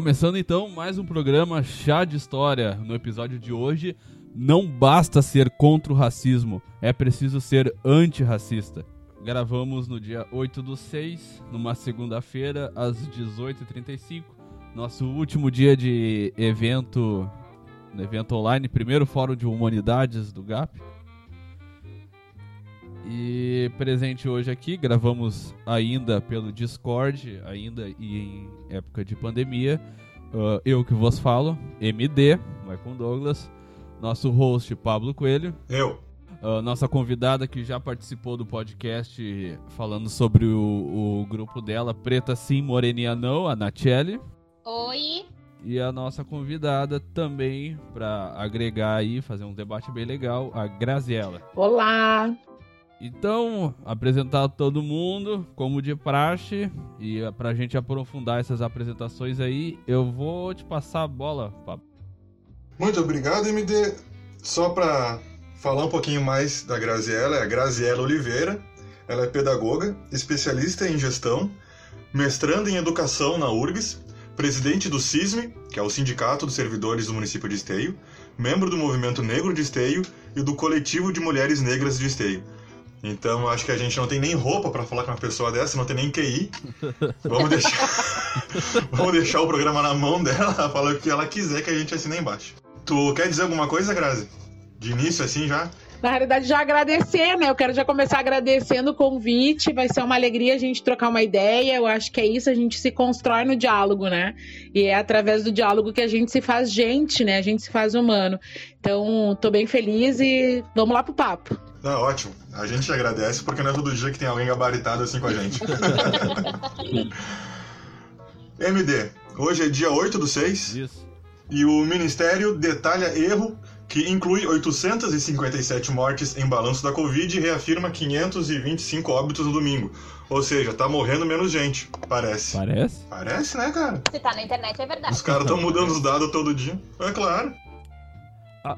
Começando então mais um programa Chá de História. No episódio de hoje, não basta ser contra o racismo, é preciso ser antirracista. Gravamos no dia 8 do 6, numa segunda-feira, às 18h35. Nosso último dia de evento, evento online, primeiro fórum de humanidades do GAP. E presente hoje aqui, gravamos ainda pelo Discord, ainda em época de pandemia. Uh, eu que vos falo, MD, vai com Douglas. Nosso host, Pablo Coelho. Eu. Uh, nossa convidada que já participou do podcast falando sobre o, o grupo dela, Preta Sim, Moreninha Não, a Nachelle. Oi. E a nossa convidada também, para agregar aí, fazer um debate bem legal, a Graziella. Olá! Então, apresentar todo mundo, como de praxe, e pra gente aprofundar essas apresentações aí, eu vou te passar a bola, Pablo. Muito obrigado, MD. Só para falar um pouquinho mais da Graziella, é a Graziella Oliveira. Ela é pedagoga, especialista em gestão, mestranda em educação na URGS, presidente do CISME, que é o Sindicato dos Servidores do Município de Esteio, membro do Movimento Negro de Esteio e do Coletivo de Mulheres Negras de Esteio. Então acho que a gente não tem nem roupa para falar com uma pessoa dessa, não tem nem QI. Vamos deixar, vamos deixar o programa na mão dela, falar o que ela quiser que a gente assina embaixo. Tu quer dizer alguma coisa, Grazi? De início, assim já? Na realidade, já agradecer, né? Eu quero já começar agradecendo o convite. Vai ser uma alegria a gente trocar uma ideia. Eu acho que é isso, a gente se constrói no diálogo, né? E é através do diálogo que a gente se faz gente, né? A gente se faz humano. Então, tô bem feliz e vamos lá pro papo. Ah, ótimo. A gente agradece porque não é todo dia que tem alguém gabaritado assim com a gente. MD, hoje é dia 8 do 6. Isso. E o Ministério detalha erro que inclui 857 mortes em balanço da Covid e reafirma 525 óbitos no domingo. Ou seja, tá morrendo menos gente, parece. Parece? Parece, né, cara? Se tá na internet é verdade. Os caras estão mudando os dados todo dia. É claro. Ah,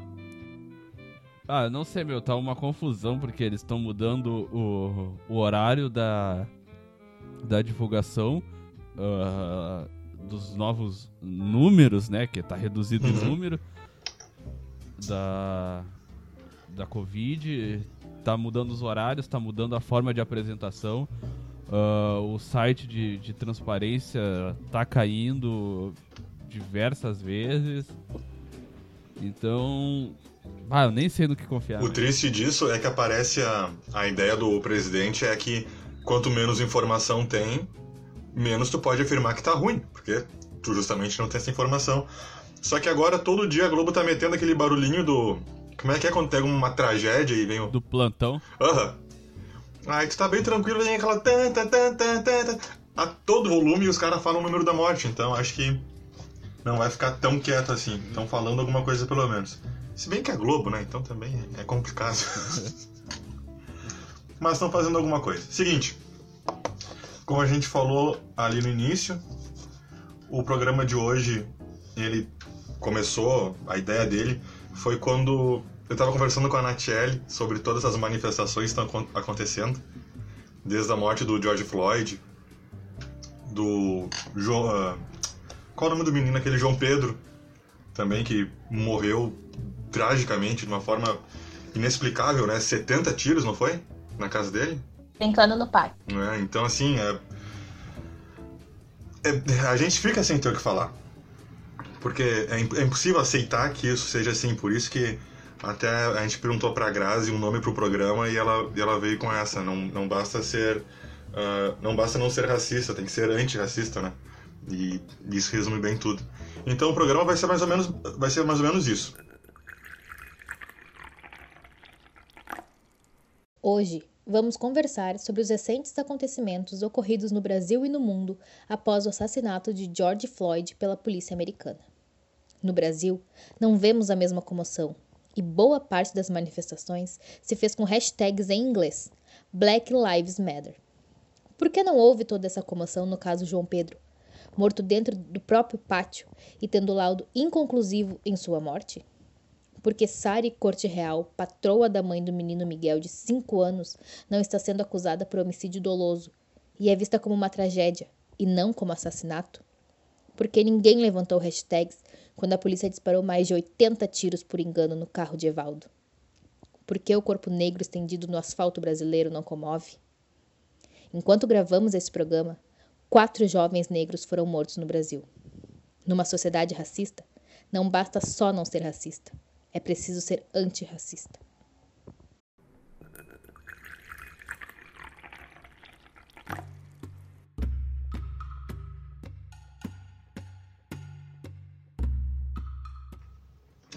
não sei, meu, tá uma confusão porque eles estão mudando o, o horário da, da divulgação uh, dos novos números, né? Que tá reduzido Uhum. o número da, da Covid, tá mudando os horários, tá mudando a forma de apresentação. Ah, o site de, de transparência tá caindo diversas vezes. Então, ah, eu nem sei no que confiar. O né? triste disso é que aparece a, a ideia do presidente é que quanto menos informação tem, menos tu pode afirmar que tá ruim, porque tu justamente não tem essa informação. Só que agora todo dia a Globo tá metendo aquele barulhinho do. Como é que é quando tem uma tragédia e vem o. Do plantão. Aham. Aí tu tá bem tranquilo, vem aquela. tan, tan, tan, tan, a todo volume e os caras falam o número da morte, então acho que não vai ficar tão quieto assim. Estão falando alguma coisa pelo menos. Se bem que é Globo, né? Então também é complicado. Mas estão fazendo alguma coisa. Seguinte, como a gente falou ali no início, o programa de hoje, ele começou, a ideia dele foi quando eu estava conversando com a Natiele sobre todas as manifestações que estão acon- acontecendo, desde a morte do George Floyd, do João... ah, qual é o nome do menino? Aquele João Pedro, também, que morreu tragicamente, de uma forma inexplicável, né? 70 tiros, não foi? Na casa dele? Brincando no parque. né? Então, assim, é... é- a gente fica sem ter o que falar. Porque é, é impossível aceitar que isso seja assim. Por isso que até a gente perguntou pra Grazi um nome pro programa e ela, e ela veio com essa. Não, não basta ser... ah, não basta não ser racista, tem que ser antirracista, né? E isso resume bem tudo. Então o programa vai ser mais ou menos, vai ser mais ou menos isso. Hoje, vamos conversar sobre os recentes acontecimentos ocorridos no Brasil e no mundo após o assassinato de George Floyd pela polícia americana. No Brasil, não vemos a mesma comoção, e boa parte das manifestações se fez com hashtags em inglês, Black Lives Matter. Por que não houve toda essa comoção no caso João Pedro, morto dentro do próprio pátio e tendo laudo inconclusivo em sua morte? Porque Sari Corte Real, patroa da mãe do menino Miguel de 5 anos, não está sendo acusada por homicídio doloso e é vista como uma tragédia e não como assassinato? Porque ninguém levantou hashtags quando a polícia disparou mais de 80 tiros por engano no carro de Evaldo. Por que o corpo negro estendido no asfalto brasileiro não comove? Enquanto gravamos esse programa, quatro jovens negros foram mortos no Brasil. Numa sociedade racista, não basta só não ser racista, é preciso ser antirracista.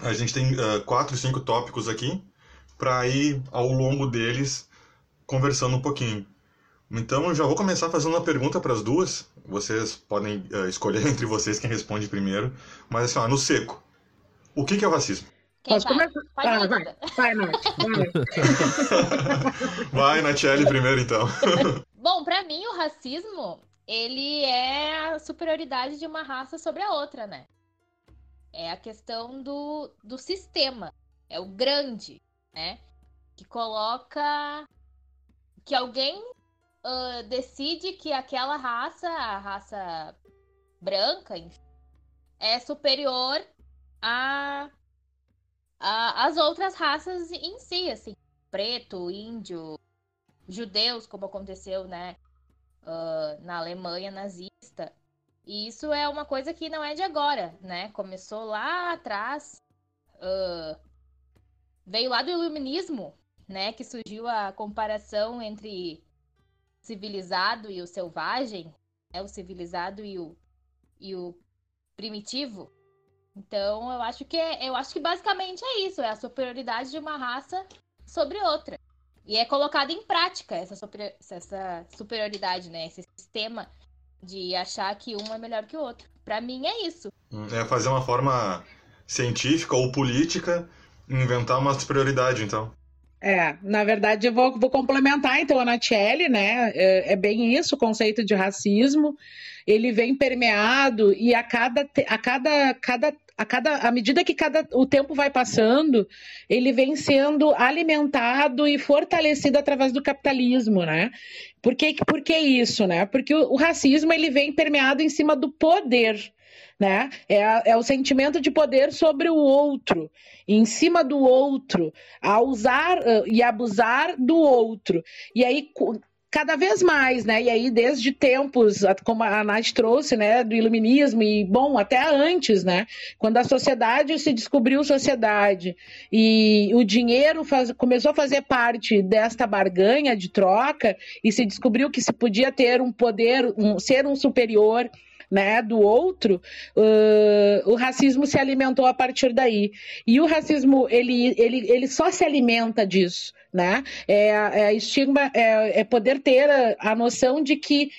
A gente tem uh, quatro, cinco tópicos aqui para ir ao longo deles conversando um pouquinho. Então eu já vou começar fazendo uma pergunta para as duas. Vocês podem uh, escolher entre vocês quem responde primeiro. Mas assim, ó, no seco. O que, que é o racismo? Quem Posso vai? começar? Pode Ah, vai, vai, Nath. Vai. Vai, Natiele, primeiro então. Bom, pra mim o racismo, ele é a superioridade de uma raça sobre a outra, né? É a questão do, do sistema. É o grande, né? Que coloca que alguém ah, decide que aquela raça, a raça branca, enfim, é superior a, as outras raças em si, assim, preto, índio, judeus, como aconteceu, né, ah, na Alemanha nazista. E isso é uma coisa que não é de agora, né? Começou lá atrás, ah, veio lá do iluminismo, né, que surgiu a comparação entre civilizado e o selvagem, é o civilizado e o, e o primitivo. Então, eu acho que é, eu acho que basicamente é isso, é a superioridade de uma raça sobre outra. E é colocado em prática essa, superi- essa superioridade, né? Esse sistema de achar que um é melhor que o outro. Pra mim é isso. É fazer uma forma científica ou política, inventar uma superioridade, então. É, na verdade, eu vou, vou complementar então a Natiele, né? É, é bem isso, o conceito de racismo. Ele vem permeado e a cada, a cada, cada, a cada, à medida que cada, o tempo vai passando, ele vem sendo alimentado e fortalecido através do capitalismo, né? Por que, por que isso, né? Porque o, o racismo ele vem permeado em cima do poder, né? É, é o sentimento de poder sobre o outro, em cima do outro, a usar uh, e abusar do outro. E aí, cada vez mais, né? E aí, desde tempos, como a Nath trouxe, né? Do iluminismo, e bom, até antes, né? Quando a sociedade se descobriu sociedade e o dinheiro faz- começou a fazer parte desta barganha de troca e se descobriu que se podia ter um poder, um, ser um superior. Né, do outro, uh, o racismo se alimentou a partir daí. E o racismo, ele, ele, ele só se alimenta disso, né? É, é estigma, é, é poder ter a, a noção de que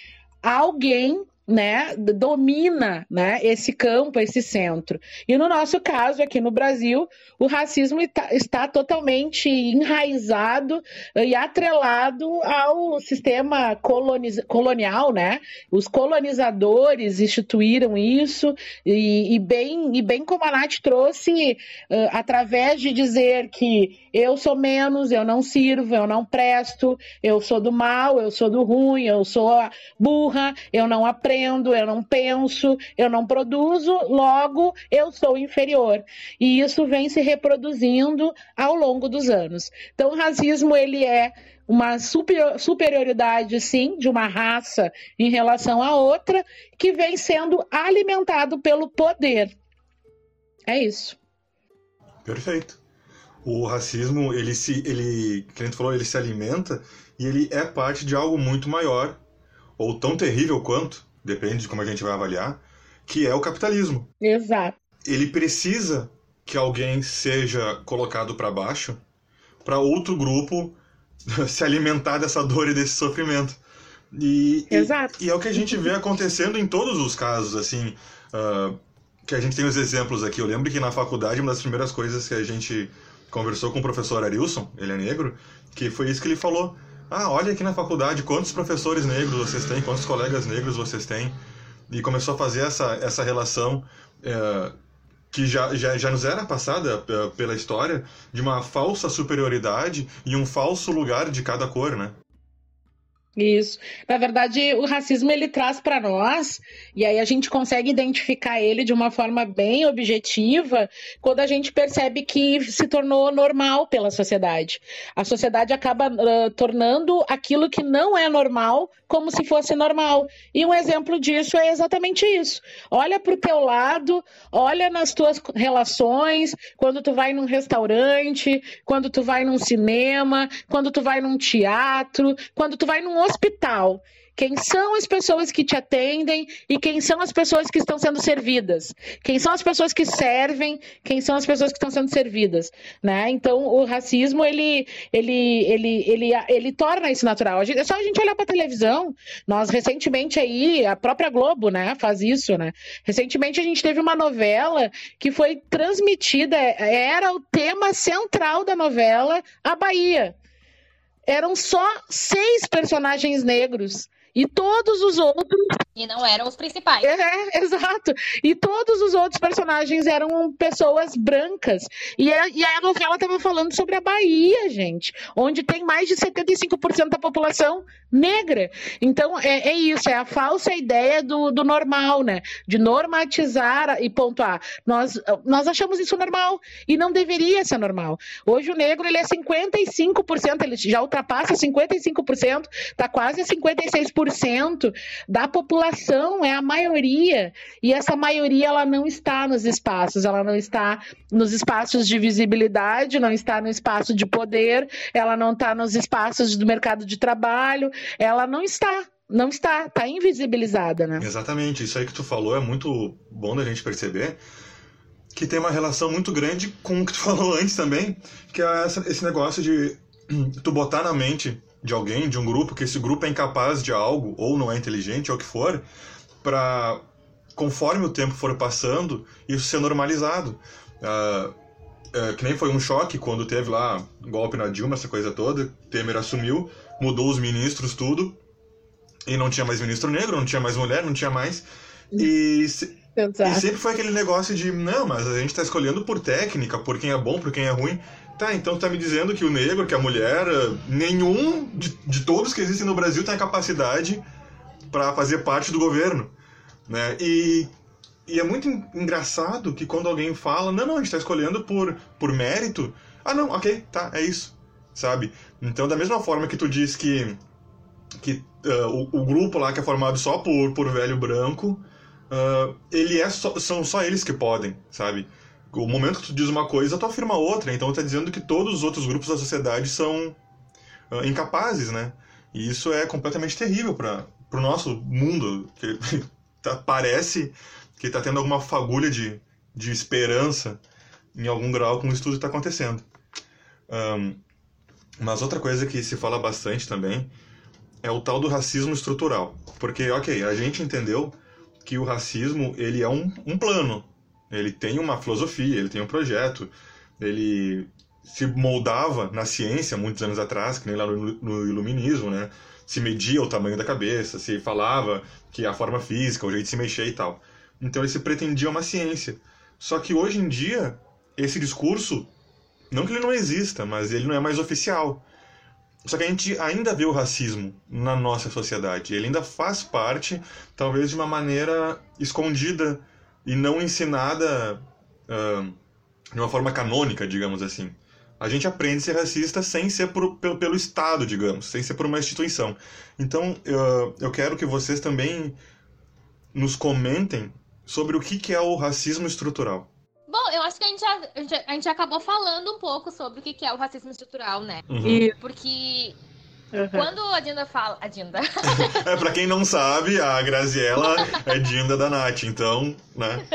alguém né, domina né, esse campo, esse centro. E no nosso caso, aqui no Brasil, o racismo está, totalmente enraizado e atrelado ao sistema colonial, né? Os colonizadores instituíram isso, e, e bem, e bem como a Nath trouxe, uh, através de dizer que eu sou menos, eu não sirvo, eu não presto, eu sou do mal, eu sou do ruim, eu sou burra, eu não aprendo, eu não penso, eu não produzo, logo eu sou inferior. E isso vem se reproduzindo ao longo dos anos. Então, o racismo ele é uma super- superioridade, sim, de uma raça em relação à outra, que vem sendo alimentado pelo poder. É isso. Perfeito. O racismo, ele se, ele, que a gente falou, ele se alimenta e ele é parte de algo muito maior, ou tão terrível quanto, depende de como a gente vai avaliar, que é o capitalismo. Exato. Ele precisa que alguém seja colocado para baixo para outro grupo se alimentar dessa dor e desse sofrimento. E, e- Exato. e é o que a gente vê acontecendo em todos os casos, assim, ah, que a gente tem os exemplos aqui. Eu lembro que na faculdade, uma das primeiras coisas que a gente conversou com o professor Arilson, ele é negro, que foi isso que ele falou. Ah, olha aqui na faculdade quantos professores negros vocês têm, quantos colegas negros vocês têm. E começou a fazer essa, essa relação eh, que já, já, já nos era passada eh, pela história de uma falsa superioridade e um falso lugar de cada cor, né? Isso. Na verdade, o racismo ele traz para nós, e aí a gente consegue identificar ele de uma forma bem objetiva, quando a gente percebe que se tornou normal pela sociedade. A sociedade acaba uh, tornando aquilo que não é normal como se fosse normal. E um exemplo disso é exatamente isso. Olha para o teu lado, olha nas tuas relações, quando tu vai num restaurante, quando tu vai num cinema, quando tu vai num teatro, quando tu vai num hospital quem são as pessoas que te atendem e quem são as pessoas que estão sendo servidas. Quem são as pessoas que servem, quem são as pessoas que estão sendo servidas, né? Então, o racismo, ele, ele, ele, ele, ele torna isso natural. É só a gente olhar para a televisão. Nós, recentemente aí, a própria Globo, né, faz isso, né? Recentemente a gente teve uma novela que foi transmitida, era o tema central da novela, a Bahia eram só seis personagens negros. E todos os outros. E não eram os principais. É, exato. E todos os outros personagens eram pessoas brancas. E a, e a novela estava falando sobre a Bahia, gente, onde tem mais de 75% da população negra. Então, é, é, isso, é a falsa ideia do, do normal, né? De normatizar e pontuar. Nós, nós achamos isso normal e não deveria ser normal. Hoje o negro ele é 55%, ele já ultrapassa 55%, está quase a 56% da população, é a maioria. E essa maioria ela não está nos espaços, ela não está nos espaços de visibilidade, não está no espaço de poder, ela não está nos espaços do mercado de trabalho, ela não está. Não está, está invisibilizada, né? Exatamente, isso aí que tu falou é muito bom da gente perceber que tem uma relação muito grande com o que tu falou antes também, que é esse negócio de tu botar na mente de alguém, de um grupo, que esse grupo é incapaz de algo, ou não é inteligente, ou o que for, para conforme o tempo for passando, isso ser normalizado. Uh, uh, que nem foi um choque quando teve lá golpe na Dilma, essa coisa toda, Temer assumiu, mudou os ministros, tudo. E não tinha mais ministro negro, não tinha mais mulher, não tinha mais. E, se, e sempre foi aquele negócio de, não, mas a gente tá escolhendo por técnica, por quem é bom, por quem é ruim. Tá, então tá me dizendo que o negro, que a mulher, nenhum de, de todos que existem no Brasil tem a capacidade para fazer parte do governo. Né? E, e é muito engraçado que quando alguém fala, não, não, a gente tá escolhendo por, por mérito. Ah, não, ok, tá, é isso sabe? Então, da mesma forma que tu diz que, que uh, o, o, grupo lá que é formado só por, por velho branco, uh, ele é só, são só eles que podem, sabe? O momento que tu diz uma coisa, tu afirma outra. Então, tá dizendo que todos os outros grupos da sociedade são uh, incapazes, né? E isso é completamente terrível para o nosso mundo, que tá, parece que está tendo alguma fagulha de, de esperança em algum grau com o estudo que está acontecendo. Um, mas outra coisa que se fala bastante também é o tal do racismo estrutural. Porque, ok, a gente entendeu que o racismo ele é um, um plano. Ele tem uma filosofia, ele tem um projeto, ele se moldava na ciência muitos anos atrás, que nem lá no, no iluminismo, né? Se media o tamanho da cabeça, se falava que a forma física, o jeito de se mexer e tal. Então ele se pretendia uma ciência. Só que hoje em dia, esse discurso não que ele não exista, mas ele não é mais oficial. Só que a gente ainda vê o racismo na nossa sociedade. Ele ainda faz parte, talvez de uma maneira escondida e não ensinada uh, de uma forma canônica, digamos assim. A gente aprende a ser racista sem ser por, pelo, pelo Estado, digamos, sem ser por uma instituição. Então, uh, eu quero que vocês também nos comentem sobre o que, que é o racismo estrutural. Bom, eu acho que a gente, já, a gente acabou falando um pouco sobre o que é o racismo estrutural, né? Uhum. Porque Uhum. Quando a Dinda fala. A Dinda. é, pra quem não sabe, a Graziella é Dinda da Nath, então, né?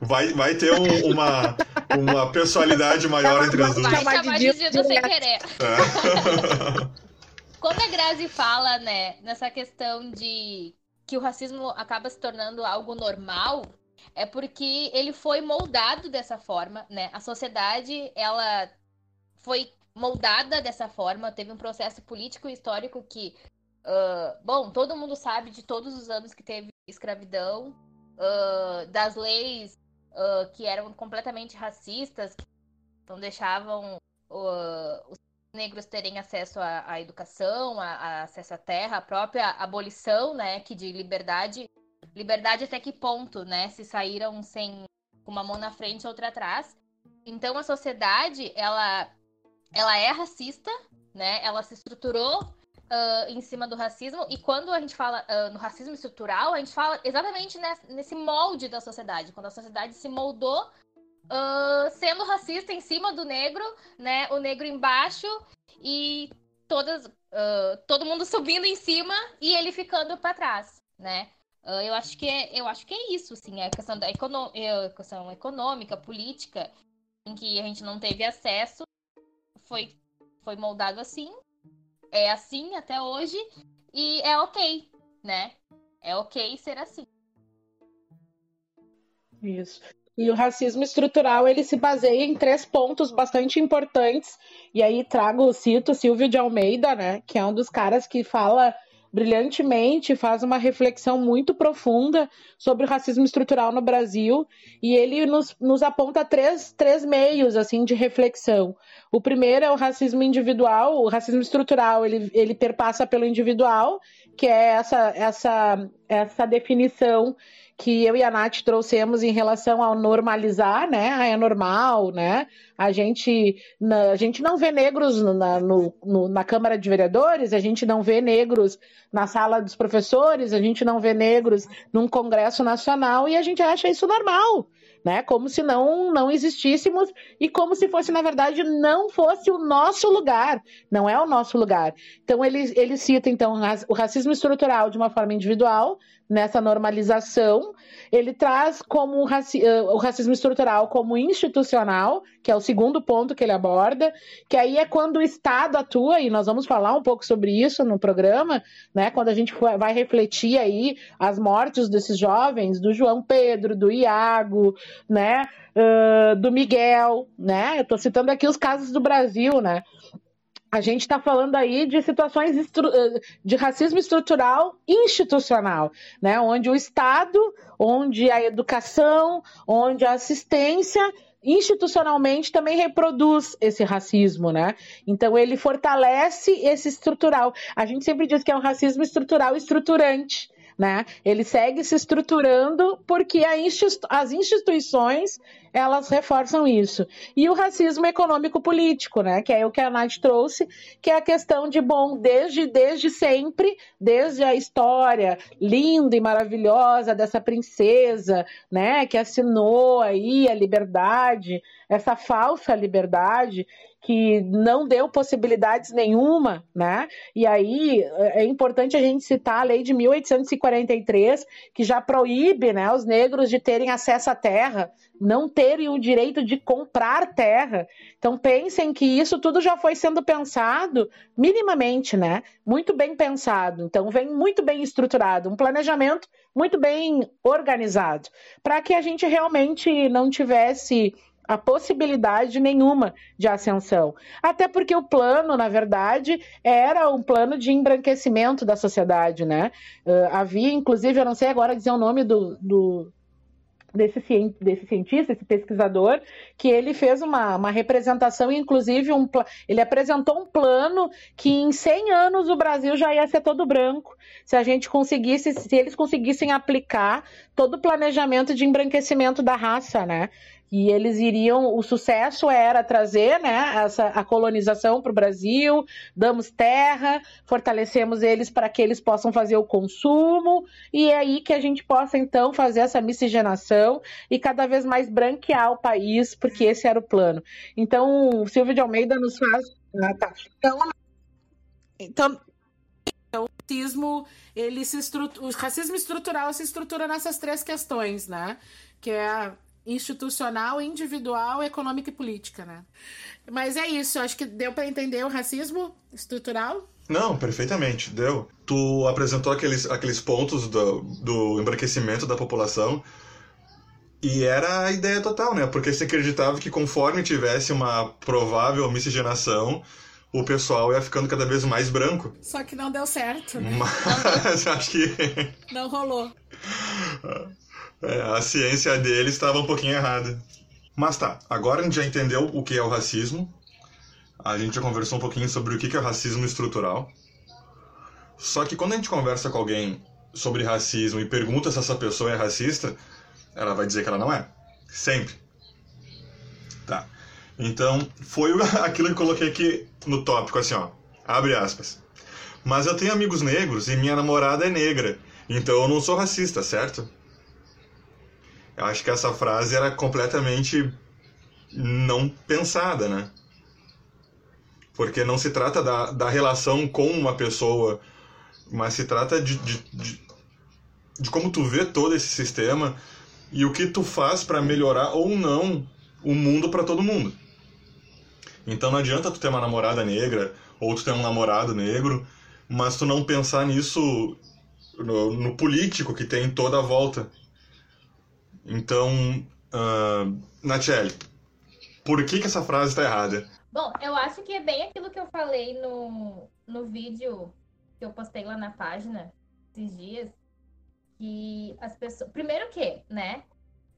Vai, vai ter um, uma, uma personalidade maior entre as duas. Vai chamar de Dinda sem querer. É. Quando a Grazi fala, né, nessa questão de que o racismo acaba se tornando algo normal, é porque ele foi moldado dessa forma, né? A sociedade, ela foi moldada dessa forma, teve um processo político e histórico que, uh, bom, todo mundo sabe de todos os anos que teve escravidão, uh, das leis uh, que eram completamente racistas, que não deixavam os negros terem acesso à, à educação, a, a, acesso à terra, a própria abolição, né, que de liberdade, liberdade até que ponto, né, se saíram sem uma mão na frente e outra atrás. Então a sociedade, ela, ela é racista, né, ela se estruturou uh, em cima do racismo e quando a gente fala uh, no racismo estrutural, a gente fala exatamente nesse, molde da sociedade, quando a sociedade se moldou uh, sendo racista em cima do negro, né? O negro embaixo e todas, todo mundo subindo em cima e ele ficando para trás, né? Eu acho que é, eu acho que é isso, sim, a questão da econo a questão econômica, política, em que a gente não teve acesso, foi foi moldado assim, é assim até hoje e é ok, né? É ok ser assim. Isso. E o racismo estrutural ele se baseia em três pontos bastante importantes. E aí trago, cito Silvio de Almeida, né, que é um dos caras que fala brilhantemente, faz uma reflexão muito profunda sobre o racismo estrutural no Brasil, e ele nos, nos aponta três, três meios assim de reflexão. O primeiro é o racismo individual, o racismo estrutural, ele, ele perpassa pelo individual, que é essa, essa, essa definição que eu e a Nath trouxemos em relação ao normalizar, né? Ah, é normal, né? A gente, a gente não vê negros na, no, no, na Câmara de Vereadores, a gente não vê negros na sala dos professores, a gente não vê negros num Congresso Nacional e a gente acha isso normal né? Como se não não existíssemos e como se fosse na verdade não fosse o nosso lugar, não é o nosso lugar. Então ele ele cita então o racismo estrutural de uma forma individual nessa normalização, ele traz como o, raci eh, o racismo estrutural como institucional, que é o segundo ponto que ele aborda, que aí é quando o Estado atua e nós vamos falar um pouco sobre isso no programa, né? Quando a gente vai refletir aí as mortes desses jovens, do João Pedro, do Iago, né? Uh, do Miguel, né? Eu estou citando aqui os casos do Brasil, né? A gente está falando aí de situações eh, de racismo estrutural institucional, né? Onde o Estado, onde a educação, onde a assistência institucionalmente também reproduz esse racismo, né? Então ele fortalece esse estrutural. A gente sempre diz que é um racismo estrutural estruturante, né? Ele segue se estruturando porque as instituições elas reforçam isso. E o racismo econômico-político, né? Que é o que a Nath trouxe, que é a questão de, bom, desde, desde sempre, desde a história linda e maravilhosa dessa princesa, né? Que assinou aí a liberdade, essa falsa liberdade, que não deu possibilidades nenhuma, né? E aí é importante a gente citar a lei de 1843, que já proíbe, né, os negros de terem acesso à terra, não terem o direito de comprar terra. Então pensem que isso tudo já foi sendo pensado minimamente, né? Muito bem pensado. Então vem muito bem estruturado, um planejamento muito bem organizado, para que a gente realmente não tivesse a possibilidade nenhuma de ascensão. Até porque o plano, na verdade, era um plano de embranquecimento da sociedade, né? Uh, havia, inclusive, eu não sei agora dizer o nome do, do desse, desse cientista, esse pesquisador, que ele fez uma, uma representação, inclusive um, ele apresentou um plano que em 100 anos o Brasil já ia ser todo branco, se a gente conseguisse, se eles conseguissem aplicar todo o planejamento de embranquecimento da raça, né? E eles iriam, o sucesso era trazer né, essa, a colonização para o Brasil, damos terra, fortalecemos eles para que eles possam fazer o consumo, e é aí que a gente possa então fazer essa miscigenação e cada vez mais branquear o país, porque esse era o plano. Então, o Silvio de Almeida nos faz. Ah, tá. Então, então o racismo, ele se estrutura, o racismo estrutural se estrutura nessas três questões, né? Que é institucional, individual, econômica e política, né? Mas é isso, acho que deu para entender o racismo estrutural? Não, perfeitamente, deu. Tu apresentou aqueles, aqueles pontos do, do embranquecimento da população e era a ideia total, né? Porque se acreditava que conforme tivesse uma provável miscigenação, o pessoal ia ficando cada vez mais branco. Só que não deu certo, né? Mas acho que. Não rolou. É, a ciência dele estava um pouquinho errada. Mas tá, agora a gente já entendeu o que é o racismo. a gente já conversou um pouquinho sobre o que é racismo estrutural. Só que quando a gente conversa com alguém sobre racismo e pergunta se essa pessoa é racista, ela vai dizer que ela não é. Sempre. Tá. Então, foi aquilo que eu coloquei aqui no tópico, assim, ó. Abre aspas. Mas eu tenho amigos negros e minha namorada é negra. Então eu não sou racista, certo? Eu acho que essa frase era completamente não pensada, né? Porque não se trata da, da relação com uma pessoa, mas se trata de, de, de, de como tu vê todo esse sistema e o que tu faz para melhorar ou não o mundo para todo mundo. Então não adianta tu ter uma namorada negra ou tu ter um namorado negro, mas tu não pensar nisso no, no político que tem toda a volta. Então, uh, por que, que essa frase está errada? Bom, eu acho que é bem aquilo que eu falei no, no vídeo que eu postei lá na página esses dias. Que as pessoas. Primeiro que, né?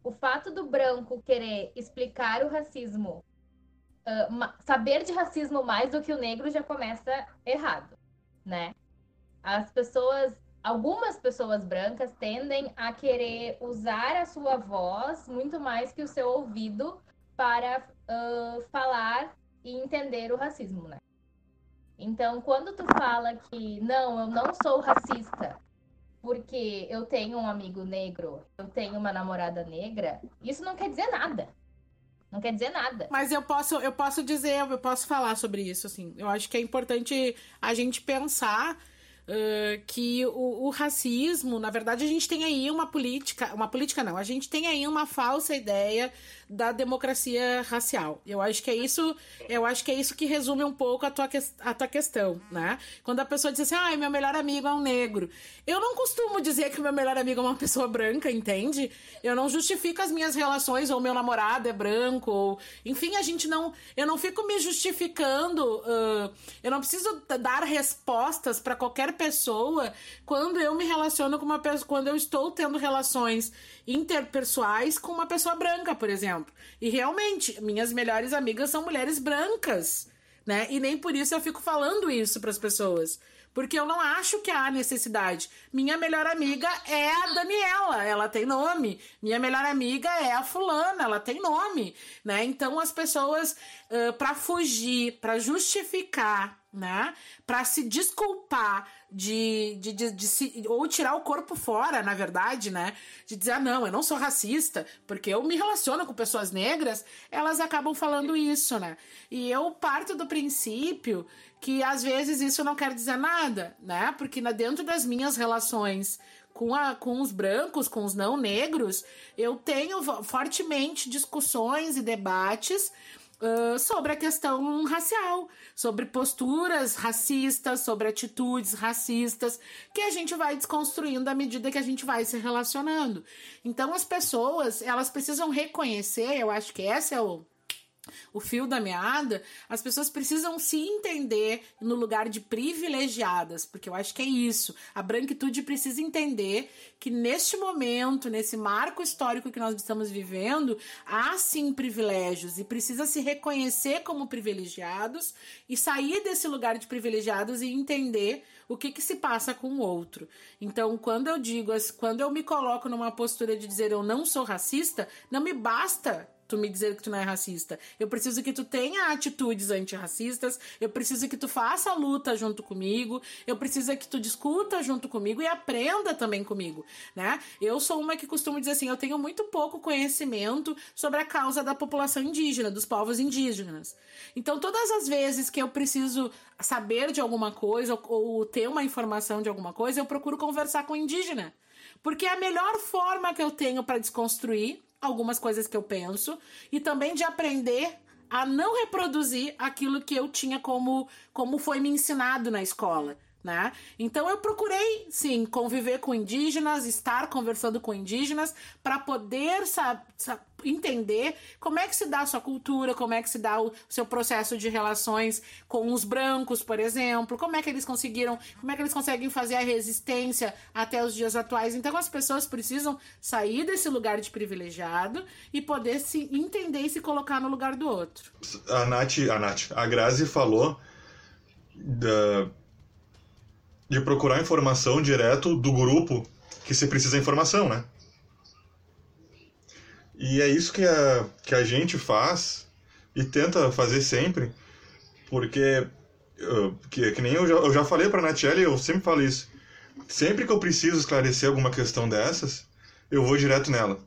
O fato do branco querer explicar o racismo, uh, saber de racismo mais do que o negro já começa errado, né? As pessoas algumas pessoas brancas tendem a querer usar a sua voz muito mais que o seu ouvido para uh, falar e entender o racismo, né? Então, quando tu fala que não, eu não sou racista porque eu tenho um amigo negro, eu tenho uma namorada negra, isso não quer dizer nada. Não quer dizer nada. Mas eu posso, eu posso dizer, eu posso falar sobre isso, assim. Eu acho que é importante a gente pensar Uh, que o, o, racismo, na verdade, a gente tem aí uma política, uma política não, a gente tem aí uma falsa ideia da democracia racial. Eu acho que é isso, eu acho que é isso que resume um pouco a tua, a tua questão, né? Quando a pessoa diz assim, ah, meu melhor amigo é um negro. Eu não costumo dizer que meu melhor amigo é uma pessoa branca, entende? Eu não justifico as minhas relações, ou meu namorado é branco, ou... Enfim, a gente não... Eu não fico me justificando, uh, eu não preciso dar respostas para qualquer pessoa quando eu me relaciono com uma pessoa, quando eu estou tendo relações interpessoais com uma pessoa branca, por exemplo. E realmente, minhas melhores amigas são mulheres brancas, né? E nem por isso eu fico falando isso para as pessoas. Porque eu não acho que há necessidade. Minha melhor amiga é a Daniela, ela tem nome. Minha melhor amiga é a fulana, ela tem nome, né? Então as pessoas uh, para fugir, para justificar, né? Para se desculpar de, de, de, de, se, ou tirar o corpo fora, na verdade, né? De dizer, ah, não, eu não sou racista, porque eu me relaciono com pessoas negras, elas acabam falando isso, né? E eu parto do princípio que às vezes isso não quer dizer nada, né? Porque dentro das minhas relações com, a, com os brancos, com os não negros, eu tenho fortemente discussões e debates uh, sobre a questão racial, sobre posturas racistas, sobre atitudes racistas, que a gente vai desconstruindo à medida que a gente vai se relacionando. Então as pessoas, elas precisam reconhecer, eu acho que esse é o o fio da meada, as pessoas precisam se entender no lugar de privilegiadas, porque eu acho que é isso. A branquitude precisa entender que neste momento, nesse marco histórico que nós estamos vivendo, há sim privilégios e precisa se reconhecer como privilegiados e sair desse lugar de privilegiados e entender o que, que se passa com o outro. Então, quando eu digo, quando eu me coloco numa postura de dizer eu não sou racista, não me basta tu me dizer que tu não é racista. Eu preciso que tu tenha atitudes antirracistas, eu preciso que tu faça a luta junto comigo, eu preciso que tu discuta junto comigo e aprenda também comigo, né? Eu sou uma que costumo dizer assim, eu tenho muito pouco conhecimento sobre a causa da população indígena, dos povos indígenas. Então, todas as vezes que eu preciso saber de alguma coisa ou, ou ter uma informação de alguma coisa, eu procuro conversar com o indígena. Porque é a melhor forma que eu tenho para desconstruir algumas coisas que eu penso e também de aprender a não reproduzir aquilo que eu tinha como como foi me ensinado na escola. Né? Então eu procurei, sim, conviver com indígenas, estar conversando com indígenas para poder entender como é que se dá a sua cultura, como é que se dá o seu processo de relações com os brancos, por exemplo, como é que eles conseguiram, como é que eles conseguem fazer a resistência até os dias atuais. Então as pessoas precisam sair desse lugar de privilegiado e poder se entender e se colocar no lugar do outro. A Nath, a Nath, a Grazi falou da de procurar informação direto do grupo que se precisa informação, né? E é isso que a, que a gente faz e tenta fazer sempre, porque que, que nem eu já, eu já falei para a eu sempre falo isso. Sempre que eu preciso esclarecer alguma questão dessas, eu vou direto nela.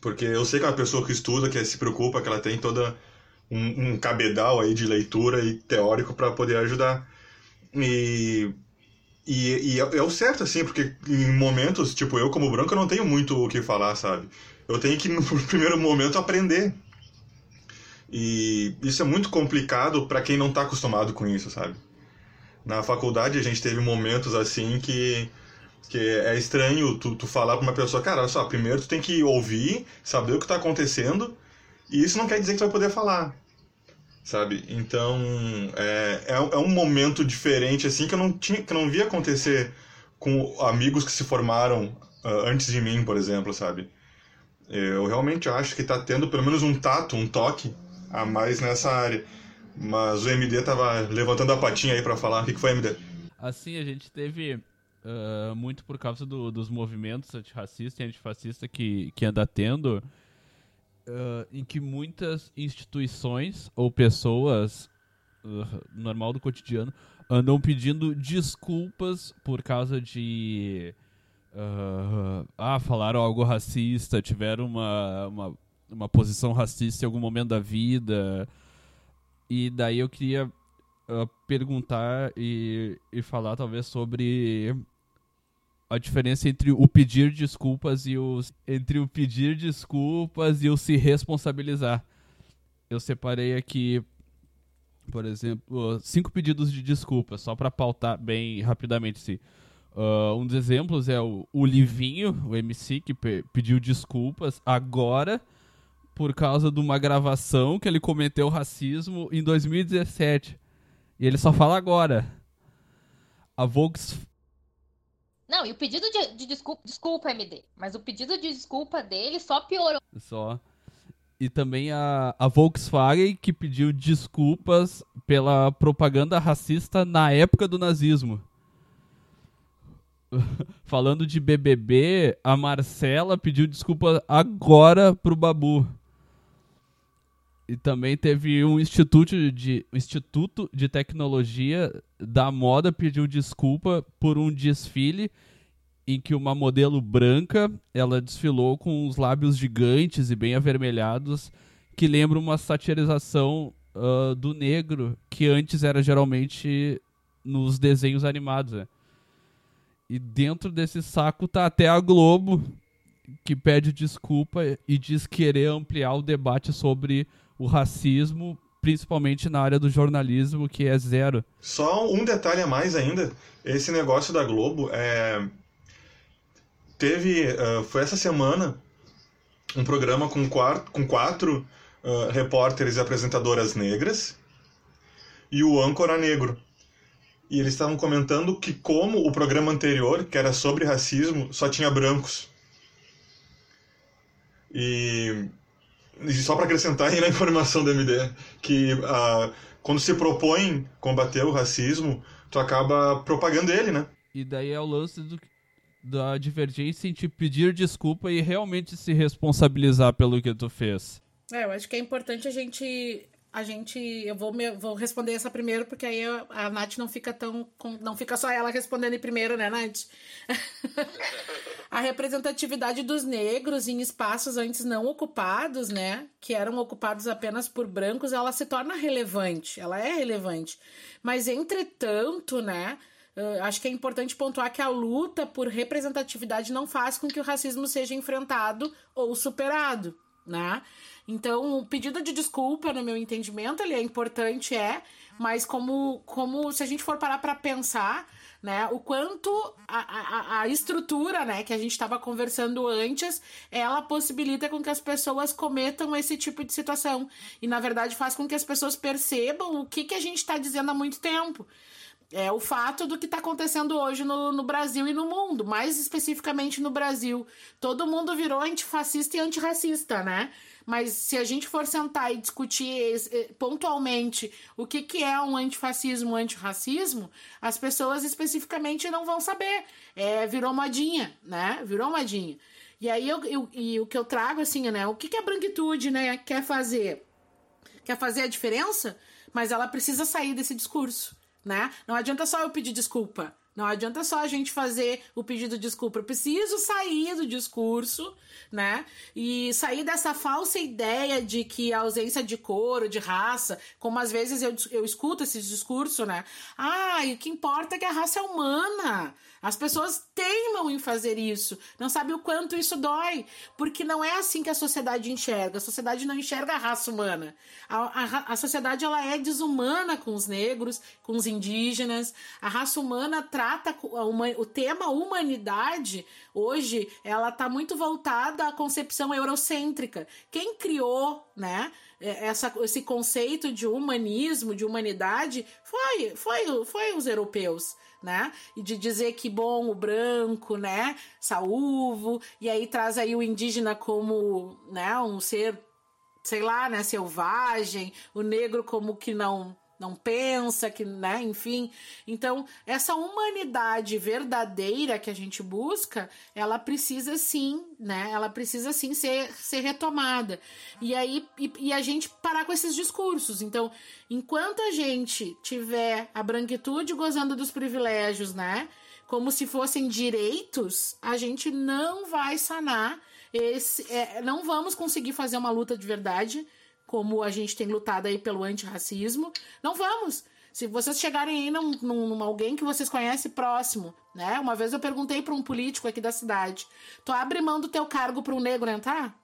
Porque eu sei que é uma pessoa que estuda, que se preocupa, que ela tem toda um, um cabedal aí de leitura e teórico para poder ajudar. E, e, e é, é, o certo, assim, porque em momentos, tipo, eu como branco, eu não tenho muito o que falar, sabe? Eu tenho que, no primeiro momento, aprender. E isso é muito complicado para quem não está acostumado com isso, sabe? Na faculdade a gente teve momentos assim que, que é estranho tu, tu falar para uma pessoa, cara, olha só, primeiro tu tem que ouvir, saber o que está acontecendo, e isso não quer dizer que tu vai poder falar sabe? Então é, é, é, um momento diferente assim que eu não tinha, que eu não via acontecer com amigos que se formaram uh, antes de mim, por exemplo, sabe? Eu realmente acho que está tendo pelo menos um tato, um toque a mais nessa área. Mas o MD tava levantando a patinha aí para falar. O que, que foi, MD? Assim, a gente teve uh, muito por causa do, dos movimentos antirracista e antifascista que, que anda tendo uh, em que muitas instituições ou pessoas uh, normal do cotidiano andam pedindo desculpas por causa de uh, ah falaram algo racista tiveram uma, uma, uma posição racista em algum momento da vida. E daí eu queria uh, perguntar e, e falar talvez sobre a diferença entre o pedir desculpas e o entre o pedir desculpas e o se responsabilizar. Eu separei aqui, por exemplo, cinco pedidos de desculpas, só para pautar bem rapidamente. Sim. Uh, um dos exemplos é o, o Livinho, o MC, que pe pediu desculpas agora por causa de uma gravação que ele cometeu racismo em 2017. E ele só fala agora. A Volks, não, e o pedido de, de desculpa, desculpa, MD, mas o pedido de desculpa dele só piorou. Só. E também a, a Volkswagen que pediu desculpas pela propaganda racista na época do nazismo. Falando de BBB, a Marcela pediu desculpa agora pro Babu. E também teve um instituto de, um instituto de tecnologia da moda pediu desculpa por um desfile em que uma modelo branca ela desfilou com os lábios gigantes e bem avermelhados que lembra uma satirização uh, do negro que antes era geralmente nos desenhos animados. Né? E dentro desse saco tá até a Globo que pede desculpa e diz querer ampliar o debate sobre o racismo, principalmente na área do jornalismo, que é zero. Só um detalhe a mais ainda: esse negócio da Globo é. Teve. Uh, foi essa semana um programa com, quatro, com quatro uh, repórteres e apresentadoras negras e o âncora negro. E eles estavam comentando que, como o programa anterior, que era sobre racismo, só tinha brancos. E só para acrescentar aí na informação do MD, que uh, quando se propõe combater o racismo, tu acaba propagando ele, né? E daí é o lance do, da divergência em te pedir desculpa e realmente se responsabilizar pelo que tu fez. É, eu acho que é importante a gente a gente. Eu vou, me, vou responder essa primeiro, porque aí a, a Nath não fica tão. Não fica só ela respondendo em primeiro, né, Nath? a representatividade dos negros em espaços antes não ocupados, né? Que eram ocupados apenas por brancos, ela se torna relevante. Ela é relevante. Mas, entretanto, né? Uh, acho que é importante pontuar que a luta por representatividade não faz com que o racismo seja enfrentado ou superado né? Então, o pedido de desculpa, no meu entendimento, ele é importante, é, mas como, como se a gente for parar para pensar, né, o quanto a, a, a estrutura, né, que a gente estava conversando antes, ela possibilita com que as pessoas cometam esse tipo de situação. E, na verdade, faz com que as pessoas percebam o que, que a gente está dizendo há muito tempo é o fato do que está acontecendo hoje no, no Brasil e no mundo, mais especificamente no Brasil. Todo mundo virou antifascista e antirracista, né? Mas se a gente for sentar e discutir eh, pontualmente o que, que é um antifascismo, um antirracismo, as pessoas especificamente não vão saber. É, virou modinha, né? Virou modinha. E aí eu, eu, e o que eu trago, assim, né? O que, que a branquitude né, quer fazer? Quer fazer a diferença? Mas ela precisa sair desse discurso, né? Não adianta só eu pedir desculpa. Não adianta só a gente fazer o pedido de desculpa. Eu preciso sair do discurso, né? E sair dessa falsa ideia de que a ausência de cor, de raça, como às vezes eu, eu escuto esse discurso, né? Ah, e o que importa é que a raça é humana. As pessoas teimam em fazer isso, não sabe o quanto isso dói, porque não é assim que a sociedade enxerga. A sociedade não enxerga a raça humana. A, a, a sociedade ela é desumana com os negros, com os indígenas. A raça humana trata uma, o tema humanidade hoje ela está muito voltada à concepção eurocêntrica. Quem criou, né? É, essa, esse conceito de humanismo, de humanidade, foi, foi, foi os europeus né? E de dizer que bom o branco, né? Saúvo, e aí traz aí o indígena como, né, um ser, sei lá, né, selvagem, o negro como que não não pensa, que, né, enfim. Então, essa humanidade verdadeira que a gente busca, ela precisa sim, né? Ela precisa sim ser, ser retomada. E aí, e, e a gente parar com esses discursos. Então, enquanto a gente tiver a branquitude gozando dos privilégios, né? Como se fossem direitos, a gente não vai sanar esse. É, não vamos conseguir fazer uma luta de verdade como a gente tem lutado aí pelo antirracismo. Não vamos! Se vocês chegarem aí num, num, num, alguém que vocês conhecem próximo, né? Uma vez eu perguntei para um político aqui da cidade: Tu abre mão do teu cargo para um negro entrar?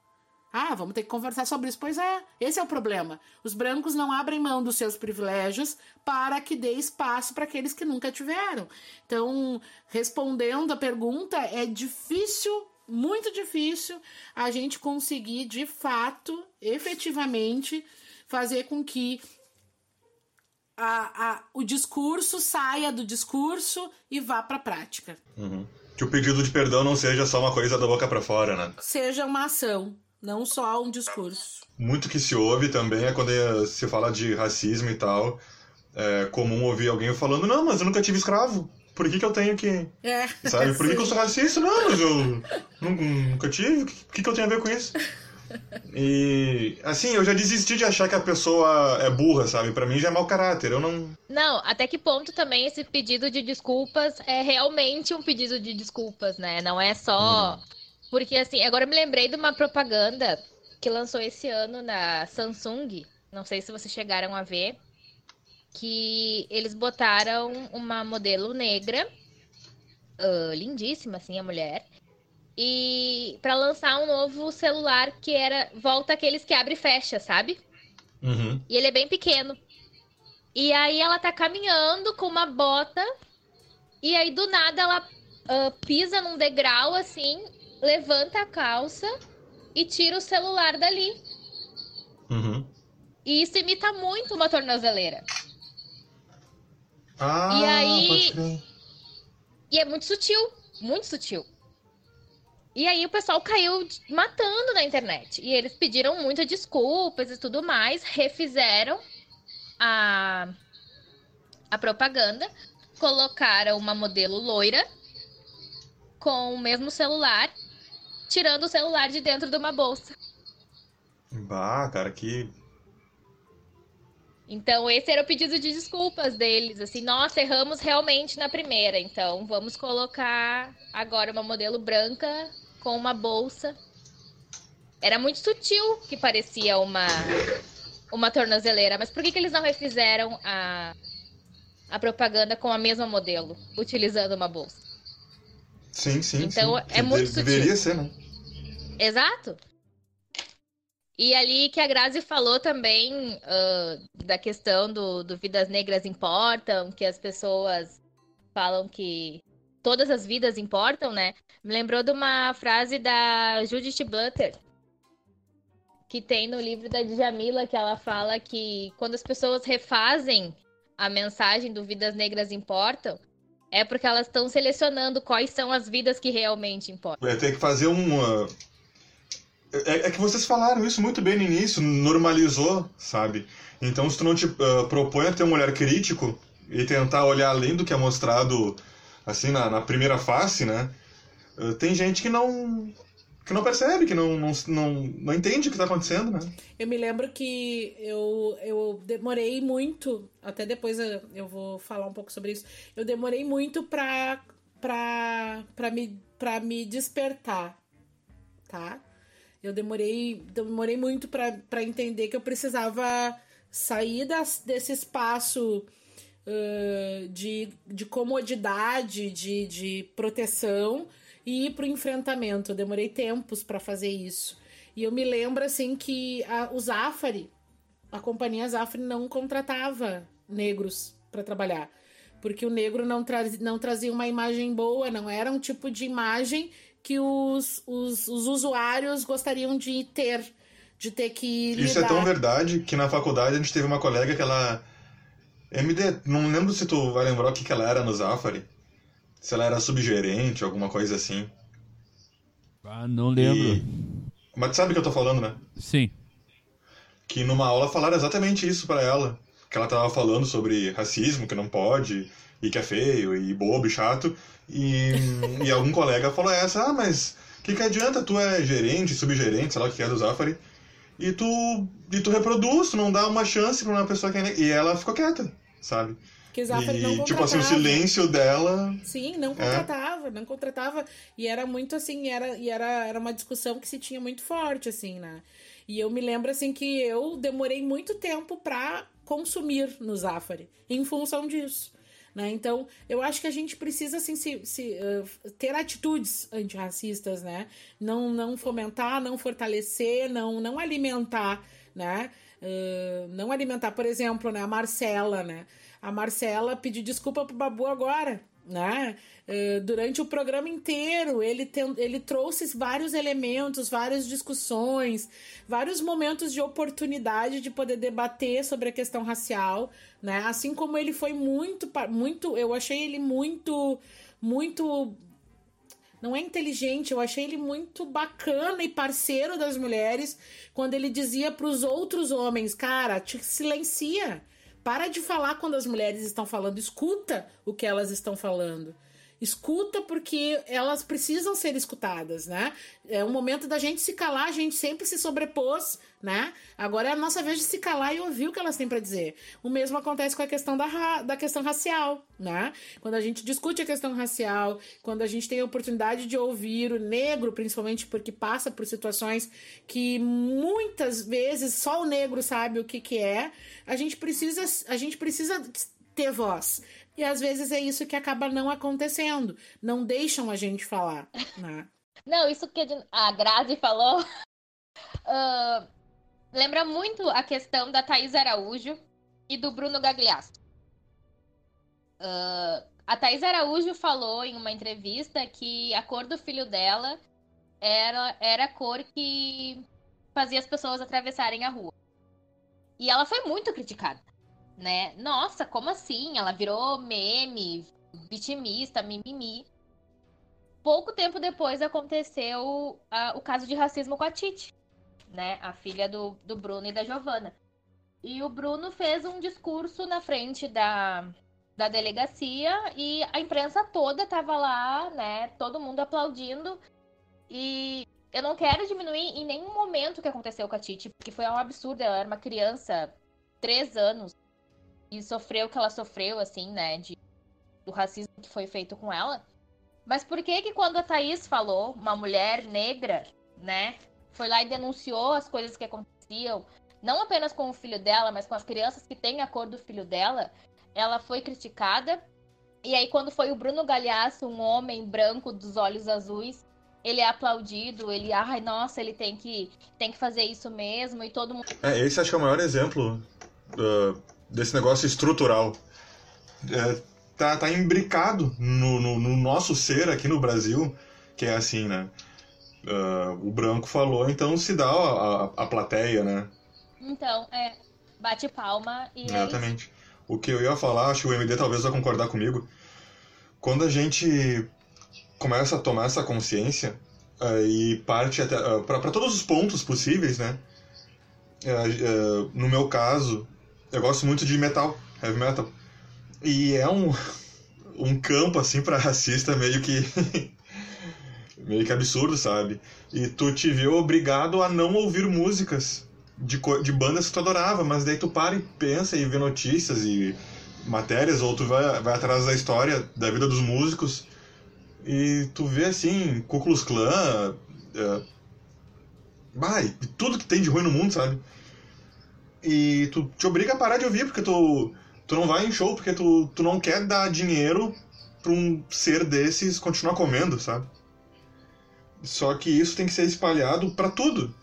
Ah, vamos ter que conversar sobre isso. Pois é, esse é o problema. Os brancos não abrem mão dos seus privilégios para que dê espaço para aqueles que nunca tiveram. Então, respondendo a pergunta, é difícil muito difícil a gente conseguir de fato, efetivamente, fazer com que a, a, o discurso saia do discurso e vá para a prática. Uhum. Que o pedido de perdão não seja só uma coisa da boca para fora, né? Seja uma ação, não só um discurso. Muito que se ouve também é quando se fala de racismo e tal. É comum ouvir alguém falando: Não, mas eu nunca tive escravo por que, que eu tenho que. É. Sabe? Por que, que eu sou racista? Não, mas eu nunca tive. O que, que eu tenho a ver com isso? E assim, eu já desisti de achar que a pessoa é burra, sabe? Para mim já é mau caráter. Eu não. Não, até que ponto também esse pedido de desculpas é realmente um pedido de desculpas, né? Não é só. Hum. Porque assim, agora eu me lembrei de uma propaganda que lançou esse ano na Samsung. Não sei se vocês chegaram a ver que eles botaram uma modelo negra, uh, lindíssima assim a mulher, e para lançar um novo celular que era volta aqueles que abre e fecha, sabe? Uhum. E ele é bem pequeno. E aí ela tá caminhando com uma bota e aí do nada ela uh, pisa num degrau assim, levanta a calça e tira o celular dali. Uhum. E isso imita muito uma tornozeleira. Ah, e aí. E é muito sutil, muito sutil. E aí o pessoal caiu matando na internet. E eles pediram muitas desculpas e tudo mais, refizeram a, a propaganda, colocaram uma modelo loira com o mesmo celular, tirando o celular de dentro de uma bolsa. Bah, cara, que então, esse era o pedido de desculpas deles. Assim, nós erramos realmente na primeira. Então, vamos colocar agora uma modelo branca com uma bolsa. Era muito sutil que parecia uma, uma tornozeleira. Mas por que, que eles não refizeram a, a propaganda com a mesma modelo, utilizando uma bolsa? Sim, sim. Então, sim. é muito sutil. Deveria ser, né? Exato. E ali que a Grazi falou também uh, da questão do, do Vidas Negras Importam, que as pessoas falam que todas as vidas importam, né? Me lembrou de uma frase da Judith Butler, que tem no livro da Djamila, que ela fala que quando as pessoas refazem a mensagem do Vidas Negras Importam, é porque elas estão selecionando quais são as vidas que realmente importam. Vai ter que fazer uma. É, é, que vocês falaram isso muito bem no início, normalizou, sabe? Então, se tu não te uh, propõe a ter um olhar crítico e tentar olhar além do que é mostrado, assim, na, na primeira face, né? Uh, tem gente que não que não percebe, que não, não, não, não entende o que está acontecendo, né? Eu me lembro que eu, eu demorei muito, até depois eu vou falar um pouco sobre isso, eu demorei muito pra, pra, pra, me, pra me despertar, tá? Eu demorei, demorei muito para entender que eu precisava sair das, desse espaço uh, de, de comodidade, de, de proteção e ir pro enfrentamento. Eu demorei tempos para fazer isso. E eu me lembro assim que a, o Zafari, a companhia Zafari não contratava negros para trabalhar. Porque o negro não, tra não trazia uma imagem boa, não era um tipo de imagem que os, os, os usuários gostariam de ter, de ter que lidar. Isso é tão verdade que na faculdade a gente teve uma colega que ela... MD, não lembro se tu vai lembrar o que, que ela era no Zafari se ela era subgerente, alguma coisa assim. Ah, não lembro. E... Mas sabe o que eu tô falando, né? Sim. Que numa aula falaram exatamente isso para ela. Que ela tava falando sobre racismo, que não pode, e que é feio, e bobo, e chato. E, e algum colega falou essa, ah, mas o que, que adianta? Tu é gerente, subgerente, sei lá o que é do Zafari. E tu, e tu reproduz, tu não dá uma chance pra uma pessoa que é... E ela ficou quieta, sabe? Que Zafari e, não contratava. Tipo assim, o silêncio dela. Sim, não é. contratava, é. não contratava. E era muito assim, era, e era, era uma discussão que se tinha muito forte, assim, né? E eu me lembro, assim, que eu demorei muito tempo pra consumir no Zafari, em função disso. Né? Então, eu acho que a gente precisa assim, se, se uh, ter atitudes antirracistas, né? Não, não fomentar, não fortalecer, não, não alimentar, né? Uh, não alimentar, por exemplo, né? a Marcela, né? a Marcela pediu desculpa pro Babu agora, né? Uh, durante o programa inteiro, ele, tem, ele trouxe vários elementos, várias discussões, vários momentos de oportunidade de poder debater sobre a questão racial, né? Assim como ele foi muito, muito, eu achei ele muito, muito não é inteligente, eu achei ele muito bacana e parceiro das mulheres quando ele dizia para os outros homens, cara, te silencia. Para de falar quando as mulheres estão falando, escuta o que elas estão falando. Escuta porque elas precisam ser escutadas, né? É o momento da gente se calar, a gente sempre se sobrepôs, né? Agora é a nossa vez de se calar e ouvir o que elas têm para dizer. O mesmo acontece com a questão da, da questão racial, né? Quando a gente discute a questão racial, quando a gente tem a oportunidade de ouvir o negro, principalmente porque passa por situações que muitas vezes só o negro sabe o que, que é, a gente precisa, a gente precisa ter voz. E às vezes é isso que acaba não acontecendo. Não deixam a gente falar. Né? não, isso que a Grazi falou uh, lembra muito a questão da Thaís Araújo e do Bruno Gagliasso. Uh, a Thaís Araújo falou em uma entrevista que a cor do filho dela era, era a cor que fazia as pessoas atravessarem a rua. E ela foi muito criticada né? Nossa, como assim? Ela virou meme, vitimista, mimimi. Pouco tempo depois aconteceu uh, o caso de racismo com a Titi, né? A filha do, do Bruno e da Giovana. E o Bruno fez um discurso na frente da, da delegacia e a imprensa toda tava lá, né? Todo mundo aplaudindo. E eu não quero diminuir em nenhum momento o que aconteceu com a Titi, porque foi um absurdo. Ela era uma criança, três anos, e sofreu o que ela sofreu, assim, né? De, do racismo que foi feito com ela. Mas por que que quando a Thaís falou, uma mulher negra, né? Foi lá e denunciou as coisas que aconteciam, não apenas com o filho dela, mas com as crianças que têm a cor do filho dela, ela foi criticada. E aí, quando foi o Bruno Galhaço, um homem branco dos olhos azuis, ele é aplaudido, ele, ai, nossa, ele tem que, tem que fazer isso mesmo, e todo mundo. É, esse acho que é o maior exemplo uh, desse negócio estrutural. É, tá, tá imbricado no, no, no, nosso ser aqui no Brasil, que é assim, né? Uh, o branco falou, então se dá a, a, a plateia, né? Então, é, bate palma e. É Exatamente. É o que eu ia falar, acho que o MD talvez vai concordar comigo. Quando a gente começa a tomar essa consciência uh, e parte até uh, para todos os pontos possíveis, né? Uh, no meu caso, eu gosto muito de metal, heavy metal. E é um, um campo, assim, para racista meio que. meio que absurdo, sabe? E tu te vê obrigado a não ouvir músicas de, de bandas que tu adorava, mas daí tu para e pensa e vê notícias e matérias, ou tu vai, vai atrás da história da vida dos músicos e tu vê assim, Ku Klux Klan, é, tudo que tem de ruim no mundo, sabe? E tu te obriga a parar de ouvir, porque tu, tu não vai em show, porque tu, tu não quer dar dinheiro pra um ser desses continuar comendo, sabe? Só que isso tem que ser espalhado para tudo.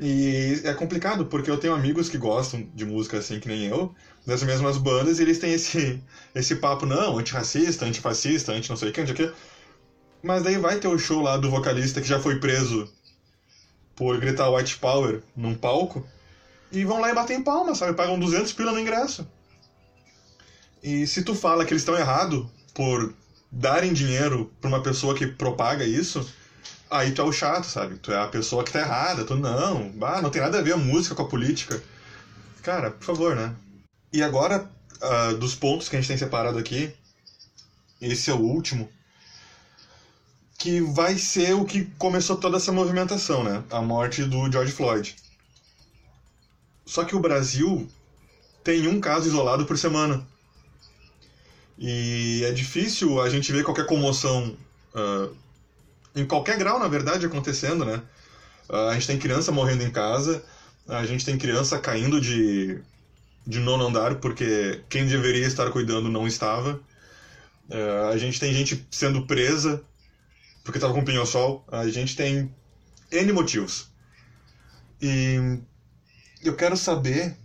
E é complicado, porque eu tenho amigos que gostam de música assim que nem eu, das mesmas bandas, e eles têm esse, esse papo, não, antirracista, antifascista, anti não sei o que, anti que. Mas daí vai ter o show lá do vocalista que já foi preso por gritar White Power num palco, e vão lá e batem palma, sabe? Pagam 200 pila no ingresso. E se tu fala que eles estão errados por darem dinheiro pra uma pessoa que propaga isso, aí tu é o chato, sabe? Tu é a pessoa que tá errada, tu não, ah, não tem nada a ver a música com a política. Cara, por favor, né? E agora, uh, dos pontos que a gente tem separado aqui, esse é o último, que vai ser o que começou toda essa movimentação, né? A morte do George Floyd. Só que o Brasil tem um caso isolado por semana. E é difícil a gente ver qualquer comoção uh, em qualquer grau, na verdade, acontecendo, né? A gente tem criança morrendo em casa, a gente tem criança caindo de, de nono andar porque quem deveria estar cuidando não estava. É, a gente tem gente sendo presa porque estava com pinho-sol. A gente tem N motivos. E eu quero saber,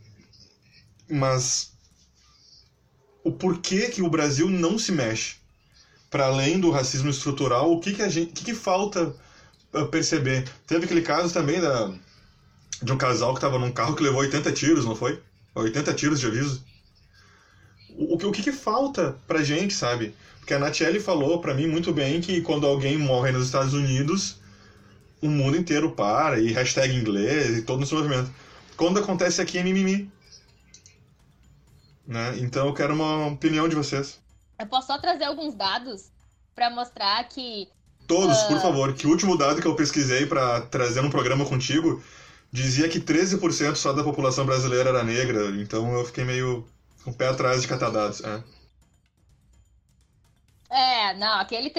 mas o porquê que o Brasil não se mexe para além do racismo estrutural, o que que a gente, o que, que falta perceber? Teve aquele caso também da de um casal que estava num carro que levou 80 tiros, não foi? 80 tiros de aviso. O, o, o que que falta pra gente, sabe? Porque a Natiele falou para mim muito bem que quando alguém morre nos Estados Unidos, o mundo inteiro para, e hashtag inglês, e todo esse movimento. Quando acontece aqui é mimimi. Né? Então eu quero uma opinião de vocês. Eu posso só trazer alguns dados para mostrar que. Todos, uh... por favor. Que o último dado que eu pesquisei para trazer um programa contigo dizia que 13% só da população brasileira era negra. Então eu fiquei meio com o pé atrás de catar dados. É, é não, aquele.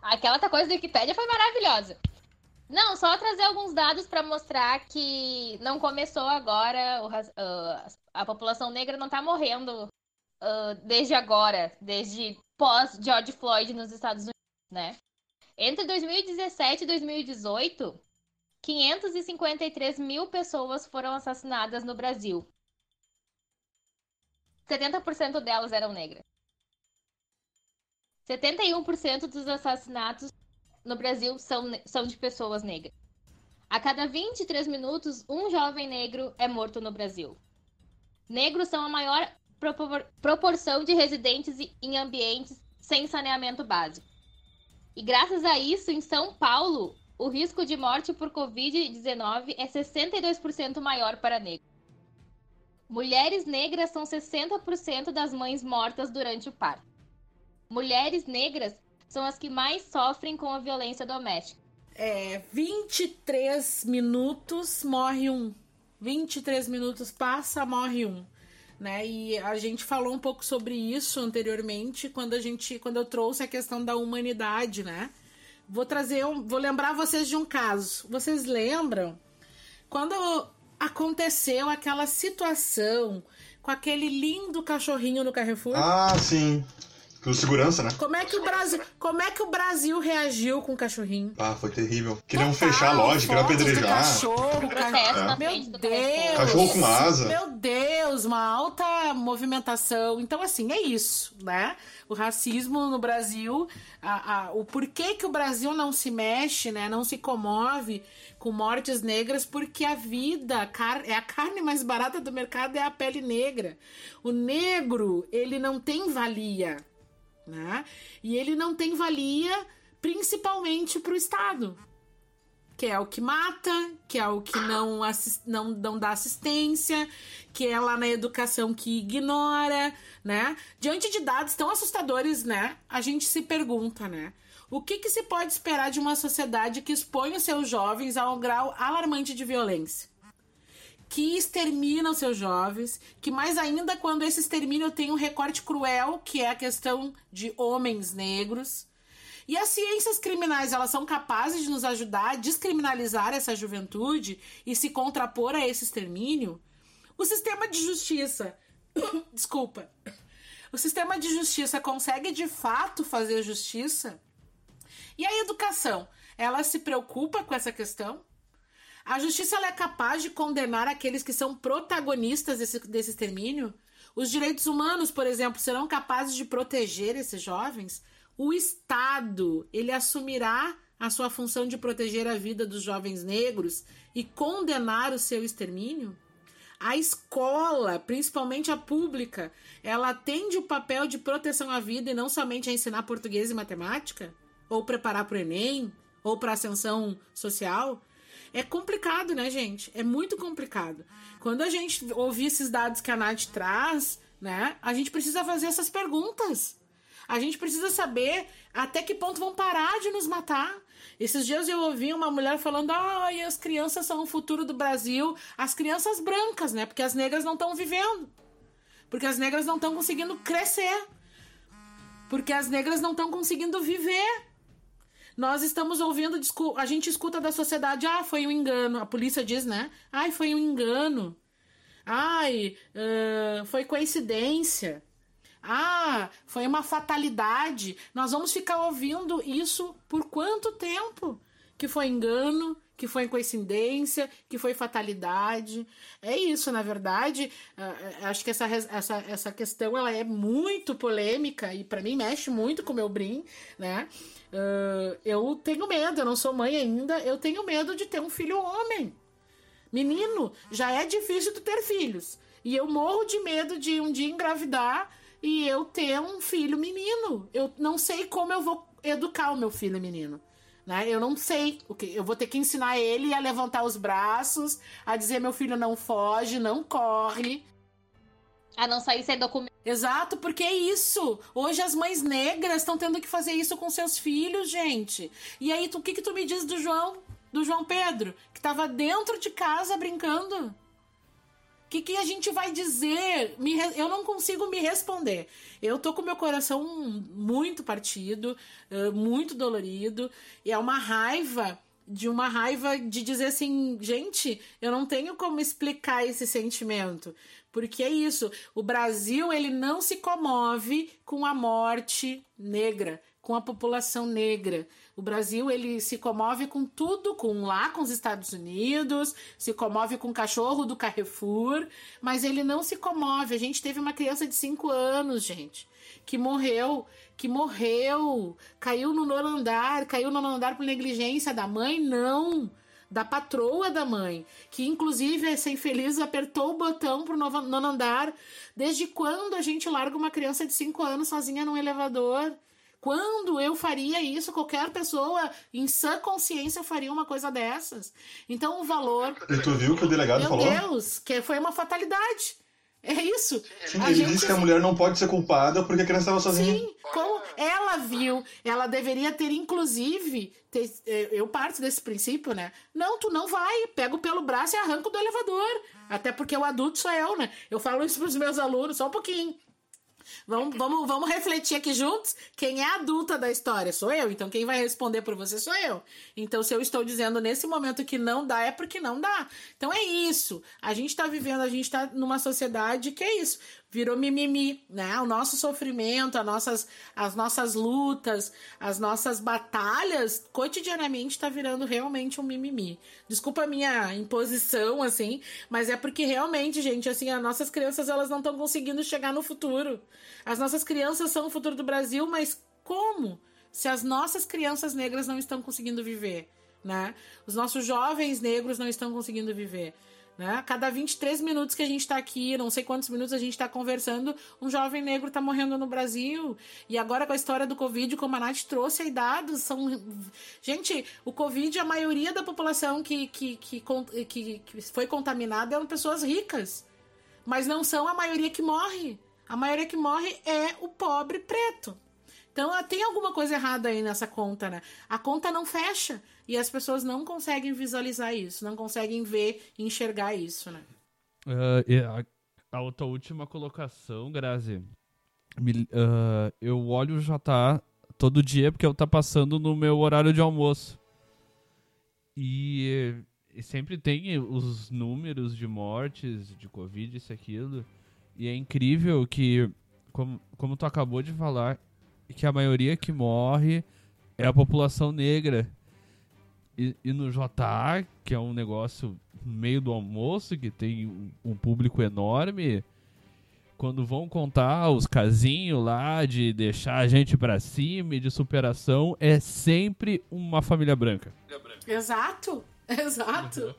Aquela coisa da Wikipédia foi maravilhosa. Não, só trazer alguns dados para mostrar que não começou agora, o, uh, a população negra não está morrendo uh, desde agora, desde pós George Floyd nos Estados Unidos, né? Entre 2017 e 2018, 553 mil pessoas foram assassinadas no Brasil. 70% delas eram negras. 71% dos assassinatos no Brasil são, são de pessoas negras. A cada 23 minutos, um jovem negro é morto no Brasil. Negros são a maior propor proporção de residentes em ambientes sem saneamento básico. E graças a isso, em São Paulo, o risco de morte por Covid-19 é 62% maior para negros. Mulheres negras são 60% das mães mortas durante o parto. Mulheres negras são as que mais sofrem com a violência doméstica. É, 23 minutos morre um. 23 minutos passa, morre um né? E a gente falou um pouco sobre isso anteriormente quando a gente, quando eu trouxe a questão da humanidade, né? Vou trazer, um, vou lembrar vocês de um caso. Vocês lembram quando aconteceu aquela situação com aquele lindo cachorrinho no Carrefour? Ah, sim. Do segurança, né? Como é que o Brasil, como é que o Brasil reagiu com o cachorrinho? Ah, foi terrível. Queriam Total, fechar a loja, queriam apedrejar. Cachorro, Protesto ca- na Meu Deus! Cachorro com asa. Meu Deus, uma alta movimentação. Então, assim, é isso, né? O racismo no Brasil, a- a- o porquê que o Brasil não se mexe, né? Não se comove com mortes negras, porque a vida a car- é a carne mais barata do mercado, é a pele negra. O negro, ele não tem valia, né? E ele não tem valia principalmente para o Estado que é o que mata, que é o que não, não, não dá assistência, que é lá na educação que ignora, né? Diante de dados tão assustadores, né? A gente se pergunta, né? O que, que se pode esperar de uma sociedade que expõe os seus jovens a um grau alarmante de violência? Que extermina os seus jovens, que mais ainda quando esse extermínio tem um recorte cruel, que é a questão de homens negros, e as ciências criminais, elas são capazes de nos ajudar a descriminalizar essa juventude e se contrapor a esse extermínio? O sistema de justiça. Desculpa. O sistema de justiça consegue de fato fazer justiça? E a educação? Ela se preocupa com essa questão? A justiça é capaz de condenar aqueles que são protagonistas desse, desse extermínio? Os direitos humanos, por exemplo, serão capazes de proteger esses jovens? O Estado, ele assumirá a sua função de proteger a vida dos jovens negros e condenar o seu extermínio? A escola, principalmente a pública, ela atende o papel de proteção à vida e não somente a ensinar português e matemática? Ou preparar para o Enem? Ou para ascensão social? É complicado, né, gente? É muito complicado. Quando a gente ouvir esses dados que a Nath traz, né, a gente precisa fazer essas perguntas. A gente precisa saber até que ponto vão parar de nos matar. Esses dias eu ouvi uma mulher falando: ai, as crianças são o futuro do Brasil. As crianças brancas, né? Porque as negras não estão vivendo. Porque as negras não estão conseguindo crescer. Porque as negras não estão conseguindo viver. Nós estamos ouvindo, a gente escuta da sociedade, ah, foi um engano. A polícia diz, né? Ai, foi um engano. Ai, ah, foi coincidência. Ah, foi uma fatalidade. Nós vamos ficar ouvindo isso por quanto tempo? Que foi engano, que foi coincidência, que foi fatalidade. É isso, na verdade. ah, acho que essa, essa, essa questão ela é muito polêmica e para mim mexe muito com o meu brim, né? Ah, eu tenho medo, eu não sou mãe ainda, eu tenho medo de ter um filho homem. Menino, já é difícil tu ter filhos. E eu morro de medo de um dia engravidar e eu ter um filho menino. Eu não sei como eu vou educar o meu filho menino. Né? Eu não sei. o que Eu vou ter que ensinar ele a levantar os braços, a dizer meu filho não foge, não corre. A não sair sem documento. Exato, porque é isso. Hoje as mães negras estão tendo que fazer isso com seus filhos, gente. E aí, tu- o que, que tu me diz do João? Do João Pedro? Que tava dentro de casa brincando? O que, que a gente vai dizer? Me eu não consigo me responder. Eu tô com meu coração muito partido, muito dolorido. E é uma raiva, de uma raiva de dizer assim, gente, eu não tenho como explicar esse sentimento. Porque é isso, o Brasil ele não se comove com a morte negra, com a população negra. O Brasil ele se comove com tudo, com lá com os Estados Unidos, se comove com o cachorro do Carrefour, mas ele não se comove. A gente teve uma criança de 5 anos, gente, que morreu, que morreu, caiu no nono andar, caiu no nono andar por negligência da mãe, não da patroa da mãe, que inclusive essa infeliz apertou o botão pro nono andar. Desde quando a gente larga uma criança de 5 anos sozinha num elevador? Quando eu faria isso? Qualquer pessoa em sã consciência faria uma coisa dessas. Então o valor. E tu viu que o delegado Meu falou? Deus, que foi uma fatalidade. É isso. Sim, A ele gente- disse que a mulher não pode ser culpada porque a criança estava sozinha. Sim, como ela viu, ela deveria ter, inclusive, ter- eh, eu parto desse princípio, né? Não, tu não vai, pego pelo braço e arranco do elevador. Até porque o adulto sou eu, né? Eu falo isso pros meus alunos, só um pouquinho. Vamos, vamos, vamos refletir aqui juntos. Quem é adulta da história sou eu. Então, quem vai responder por você sou eu. Então, se eu estou dizendo nesse momento que não dá, é porque não dá. Então, é isso. A gente está vivendo, a gente está numa sociedade que é isso virou mimimi, né? O nosso sofrimento, as nossas, as nossas lutas, as nossas batalhas, cotidianamente está virando realmente um mimimi. Desculpa a minha imposição, assim, mas é porque realmente, gente, assim, as nossas crianças, elas não estão conseguindo chegar no futuro. As nossas crianças são o futuro do Brasil, mas como? Se as nossas crianças negras não estão conseguindo viver, né? Os nossos jovens negros não estão conseguindo viver. Né? Cada 23 minutos que a gente está aqui, não sei quantos minutos a gente está conversando, um jovem negro está morrendo no Brasil. E agora com a história do Covid, como a Nath trouxe aí dados, são. Gente, o Covid, a maioria da população que, que, que, que, que foi contaminada eram pessoas ricas. Mas não são a maioria que morre. A maioria que morre é o pobre preto. Então tem alguma coisa errada aí nessa conta, né? A conta não fecha. E as pessoas não conseguem visualizar isso, não conseguem ver enxergar isso, né? Uh, a, a outra última colocação, Grazi, uh, eu olho o JA todo dia porque eu tá passando no meu horário de almoço. E, e, sempre tem os números de mortes, de Covid, isso aquilo. E é incrível que, como, como tu acabou de falar, que a maioria que morre é a população negra. E, e, no JA, que é um negócio no meio do almoço, que tem um, público enorme, quando vão contar os casinhos lá de deixar a gente para cima e de superação, é sempre uma família branca. Exato. Exato.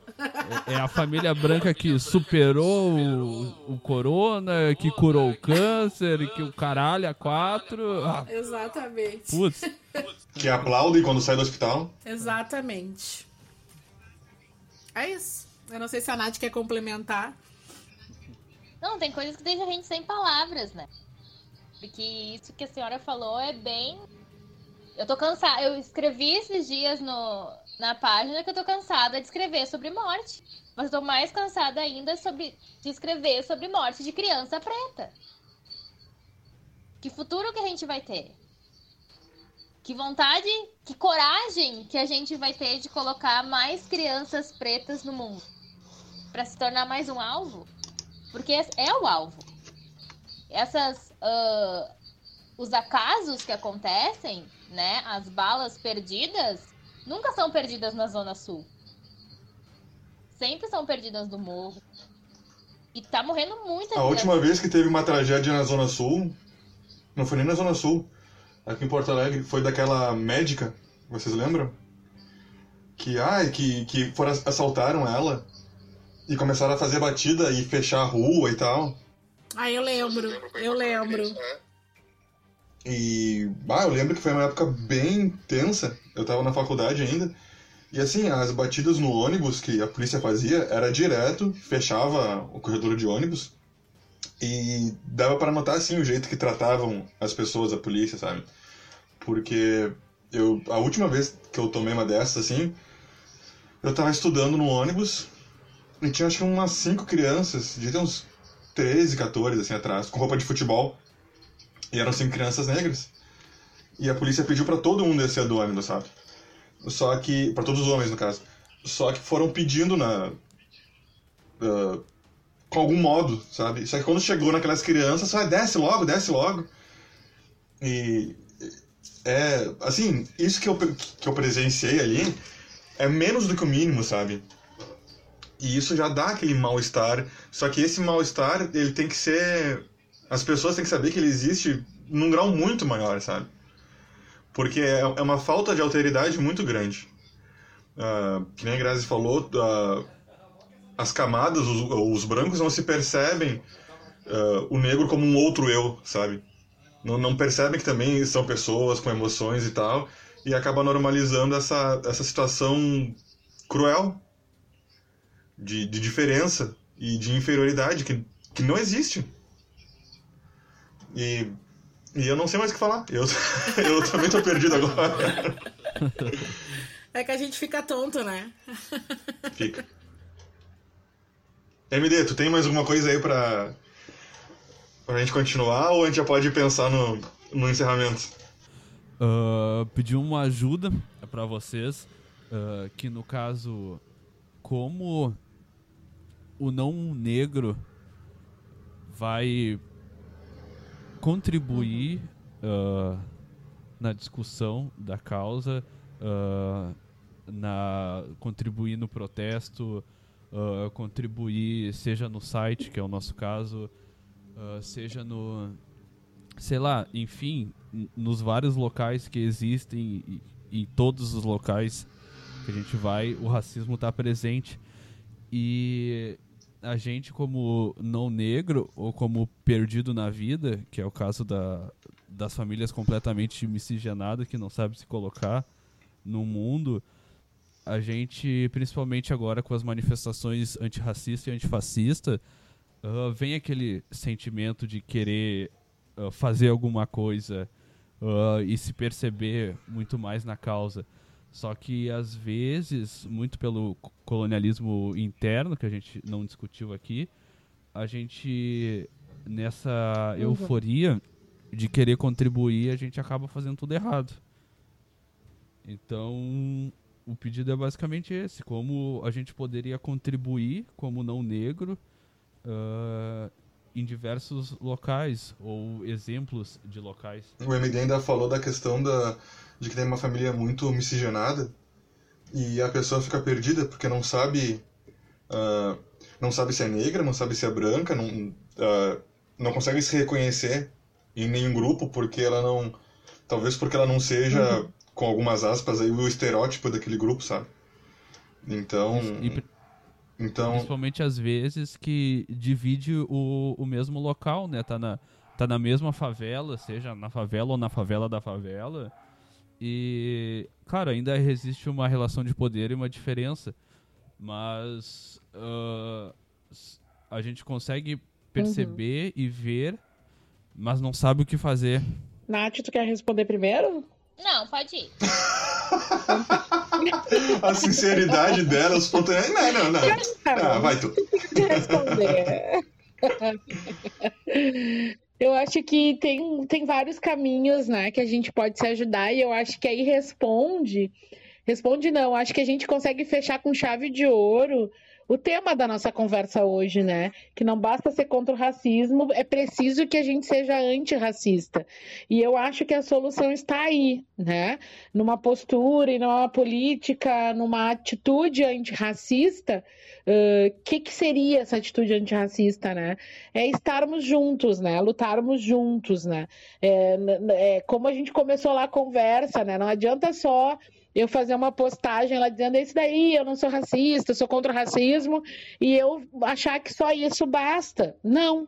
É, é, a família branca que superou o, o, corona, que curou o câncer, que o caralho a quatro. Ah. Exatamente. Putz. Que aplaudem quando sai do hospital. Exatamente. É isso. Eu não sei se a Nath quer complementar. Não, tem coisas que deixam a gente sem palavras, né? Porque isso que a senhora falou é bem. Eu tô cansada. Eu escrevi esses dias no, na página que eu tô cansada de escrever sobre morte. Mas eu tô mais cansada ainda sobre, de escrever sobre morte de criança preta. Que futuro que a gente vai ter? Que vontade, que coragem que a gente vai ter de colocar mais crianças pretas no mundo? para se tornar mais um alvo? Porque é o alvo. Essas. Uh, os acasos que acontecem, né? As balas perdidas, nunca são perdidas na Zona Sul. Sempre são perdidas no morro. E tá morrendo muita A última vez que teve uma tragédia na Zona Sul, não foi nem na Zona Sul, aqui em Porto Alegre, foi daquela médica, vocês lembram? Que, ai, que, que foram, assaltaram ela e começaram a fazer batida e fechar a rua e tal. Ah, eu lembro, eu lembro. E, ah, eu lembro que foi uma época bem tensa, eu tava na faculdade ainda, e assim, as batidas no ônibus que a polícia fazia era direto, fechava o corredor de ônibus, e dava para notar, assim, o jeito que tratavam as pessoas, a polícia, sabe? Porque eu, a última vez que eu tomei uma dessas, assim, eu tava estudando no ônibus, e tinha acho que umas cinco crianças, de uns 13, 14, assim, atrás, com roupa de futebol, e eram cinco crianças negras. E a polícia pediu para todo mundo descer do ônibus, sabe? Só que. para todos os homens, no caso. Só que foram pedindo na. Uh, com algum modo, sabe? Só que quando chegou naquelas crianças, só desce logo, desce logo. E. É. Assim, isso que eu, que eu presenciei ali é menos do que o mínimo, sabe? E isso já dá aquele mal-estar. Só que esse mal-estar, ele tem que ser. As pessoas têm que saber que ele existe num grau muito maior, sabe? porque é, é uma falta de alteridade muito grande. Uh, que nem a Grazi falou, uh, as camadas, os, os, brancos não se percebem uh, o negro como um outro eu, sabe? Não, não, percebem que também são pessoas com emoções e tal, e acaba normalizando essa, essa situação cruel de, de diferença e de inferioridade que, que não existe. E e eu não sei mais o que falar. Eu, eu também tô perdido agora. É que a gente fica tonto, né? Fica. MD, tu tem mais alguma coisa aí pra, Pra gente continuar ou a gente já pode pensar no, no encerramento? Uh, pedir uma ajuda para vocês, uh, que no caso, como o não negro vai contribuir uh, na discussão da causa, na contribuir no protesto, contribuir seja no site, que é o nosso caso, seja no sei lá, enfim, nos vários locais que existem, em todos os locais que a gente vai, o racismo está presente. E a gente, como não negro ou como perdido na vida, que é o caso da, das famílias completamente miscigenadas que não sabem se colocar no mundo, a gente, principalmente agora com as manifestações antirracista e antifascista, uh, vem aquele sentimento de querer uh, fazer alguma coisa uh, e se perceber muito mais na causa. Só que às vezes, muito pelo colonialismo interno que a gente não discutiu aqui, a gente nessa uhum. euforia de querer contribuir, a gente acaba fazendo tudo errado. Então, o pedido é basicamente esse: como a gente poderia contribuir como não negro uh, em diversos locais ou exemplos de locais. O MD ainda falou da questão da, de que tem uma família muito miscigenada e a pessoa fica perdida porque não sabe uh, não sabe se é negra, não sabe se é branca, não, uh, não consegue se reconhecer em nenhum grupo porque ela não talvez porque ela não seja uhum. com algumas aspas aí o estereótipo daquele grupo, sabe? Então e, então... Principalmente às vezes que divide o, o mesmo local, né? Tá na, tá na mesma favela, seja na favela ou na favela da favela. E, claro, ainda existe uma relação de poder e uma diferença. Mas uh, a gente consegue perceber uhum. e ver, mas não sabe o que fazer. Nath, tu quer responder primeiro? Não, pode ir. a sinceridade dela, os pontos. Não, não, não. Ah, vai tu. Responder. Eu acho que tem, tem vários caminhos, né, que a gente pode se ajudar e eu acho que aí responde. Responde não, acho que a gente consegue fechar com chave de ouro o tema da nossa conversa hoje, né? Que não basta ser contra o racismo, é preciso que a gente seja antirracista. E eu acho que a solução está aí, né? Numa postura e numa política, numa atitude antirracista. O uh, que, que seria essa atitude antirracista, né? É estarmos juntos, né? Lutarmos juntos, né? É, é, como a gente começou lá a conversa, né? Não adianta só eu fazer uma postagem lá dizendo isso daí, eu não sou racista, eu sou contra o racismo, e eu achar que só isso basta. Não.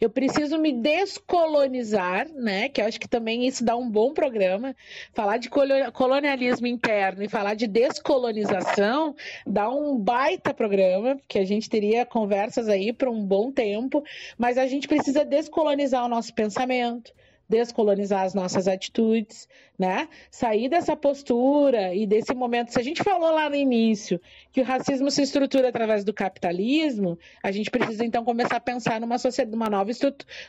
Eu preciso me descolonizar, né? Que eu acho que também isso dá um bom programa. Falar de colonialismo interno e falar de descolonização dá um baita programa, que a gente teria conversas aí por um bom tempo, mas a gente precisa descolonizar o nosso pensamento, descolonizar as nossas atitudes, né? Sair dessa postura e desse momento. Se a gente falou lá no início que o racismo se estrutura através do capitalismo, a gente precisa então começar a pensar numa, sociedade, uma, nova,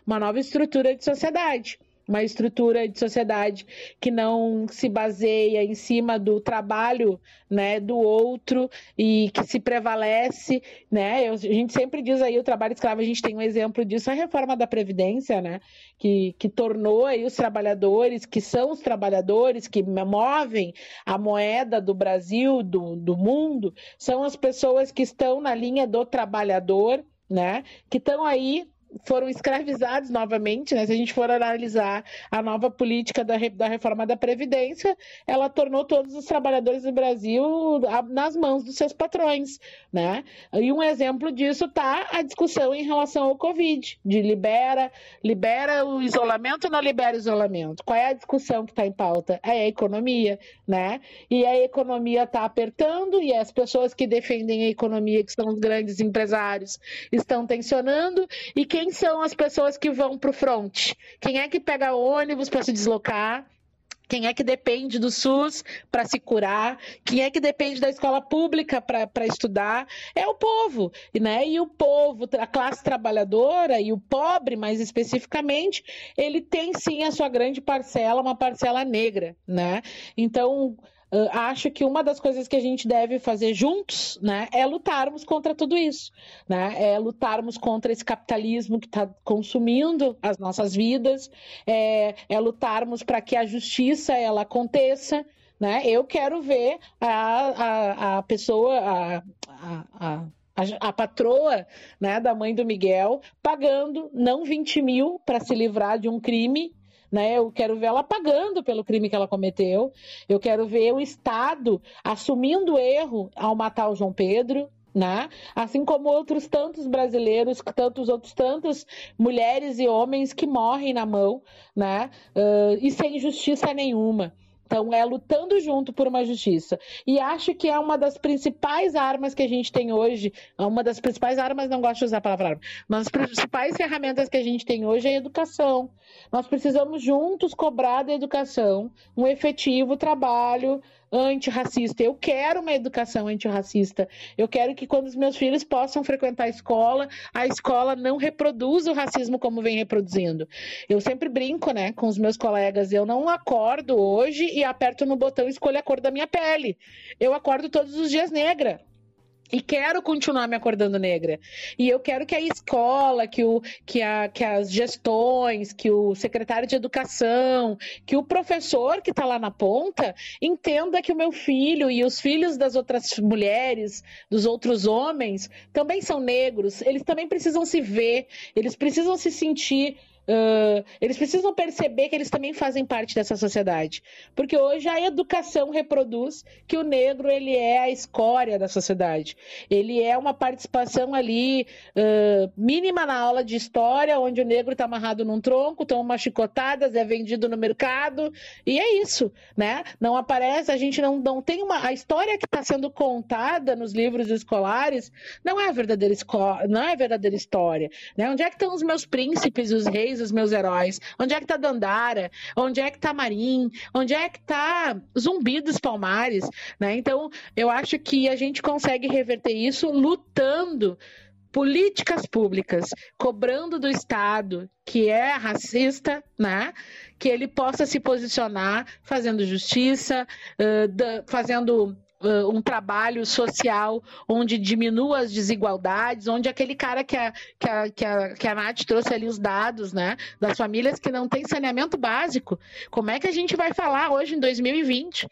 uma nova estrutura de sociedade uma estrutura de sociedade que não se baseia em cima do trabalho né, do outro e que se prevalece, né? Eu, a gente sempre diz aí o trabalho escravo, a gente tem um exemplo disso, a reforma da Previdência, né? Que, que tornou aí os trabalhadores, que são os trabalhadores que movem a moeda do Brasil, do, do mundo, são as pessoas que estão na linha do trabalhador, né? Que estão aí foram escravizados novamente, né? Se a gente for analisar a nova política da, da reforma da Previdência, ela tornou todos os trabalhadores do Brasil nas mãos dos seus patrões, né? E um exemplo disso está a discussão em relação ao Covid, de libera, libera o isolamento ou não libera o isolamento? Qual é a discussão que está em pauta? É a economia, né? E a economia está apertando e as pessoas que defendem a economia, que são os grandes empresários, estão tensionando e quem quem são as pessoas que vão para o front? Quem é que pega ônibus para se deslocar? Quem é que depende do SUS para se curar? Quem é que depende da escola pública para estudar? É o povo, né? E o povo, a classe trabalhadora e o pobre, mais especificamente, ele tem sim a sua grande parcela, uma parcela negra, né? Então, Acho que uma das coisas que a gente deve fazer juntos, né, é lutarmos contra tudo isso, né, é lutarmos contra esse capitalismo que está consumindo as nossas vidas, é, é lutarmos para que a justiça ela aconteça, né, eu quero ver a, a, a pessoa, a, a, a, a patroa né, da mãe do Miguel pagando não 20 mil para se livrar de um crime né? Eu quero ver ela pagando pelo crime que ela cometeu. Eu quero ver o Estado assumindo o erro ao matar o João Pedro, né? Assim como outros tantos brasileiros, tantos outros tantas mulheres e homens que morrem na mão, né? Uh, e sem justiça nenhuma. Então, é lutando junto por uma justiça. E acho que é uma das principais armas que a gente tem hoje, uma das principais armas, não gosto de usar a palavra arma, uma das principais ferramentas que a gente tem hoje é a educação. Nós precisamos juntos cobrar da educação um efetivo trabalho antirracista. Eu quero uma educação antirracista. Eu quero que quando os meus filhos possam frequentar a escola, a escola não reproduza o racismo como vem reproduzindo. Eu sempre brinco, né, com os meus colegas, eu não acordo hoje e aperto no botão e escolho a cor da minha pele. Eu acordo todos os dias negra. E quero continuar me acordando negra. E eu quero que a escola, que, o, que, a, que as gestões, que o secretário de educação, que o professor que está lá na ponta entenda que o meu filho e os filhos das outras mulheres, dos outros homens, também são negros. Eles também precisam se ver, eles precisam se sentir Uh, eles precisam perceber que eles também fazem parte dessa sociedade. Porque hoje a educação reproduz que o negro ele é a escória da sociedade. Ele é uma participação ali uh, mínima na aula de história, onde o negro está amarrado num tronco, toma umas chicotadas, é vendido no mercado, e é isso, né? Não aparece, a gente não, não tem uma. A história que está sendo contada nos livros escolares não é a verdadeira, não é verdadeira história. Né? Onde é que estão os meus príncipes, os reis? Os meus heróis? Onde é que tá Dandara? Onde é que tá Marim? Onde é que tá Zumbi dos Palmares? Né? Então, eu acho que a gente consegue reverter isso lutando políticas públicas, cobrando do Estado que é racista, né? Que ele possa se posicionar, fazendo justiça, uh, fazendo uh, um trabalho social onde diminua as desigualdades, onde aquele cara que a, que, a, que, a, que a Nath trouxe ali os dados, né, das famílias que não têm saneamento básico. Como é que a gente vai falar hoje em 2020?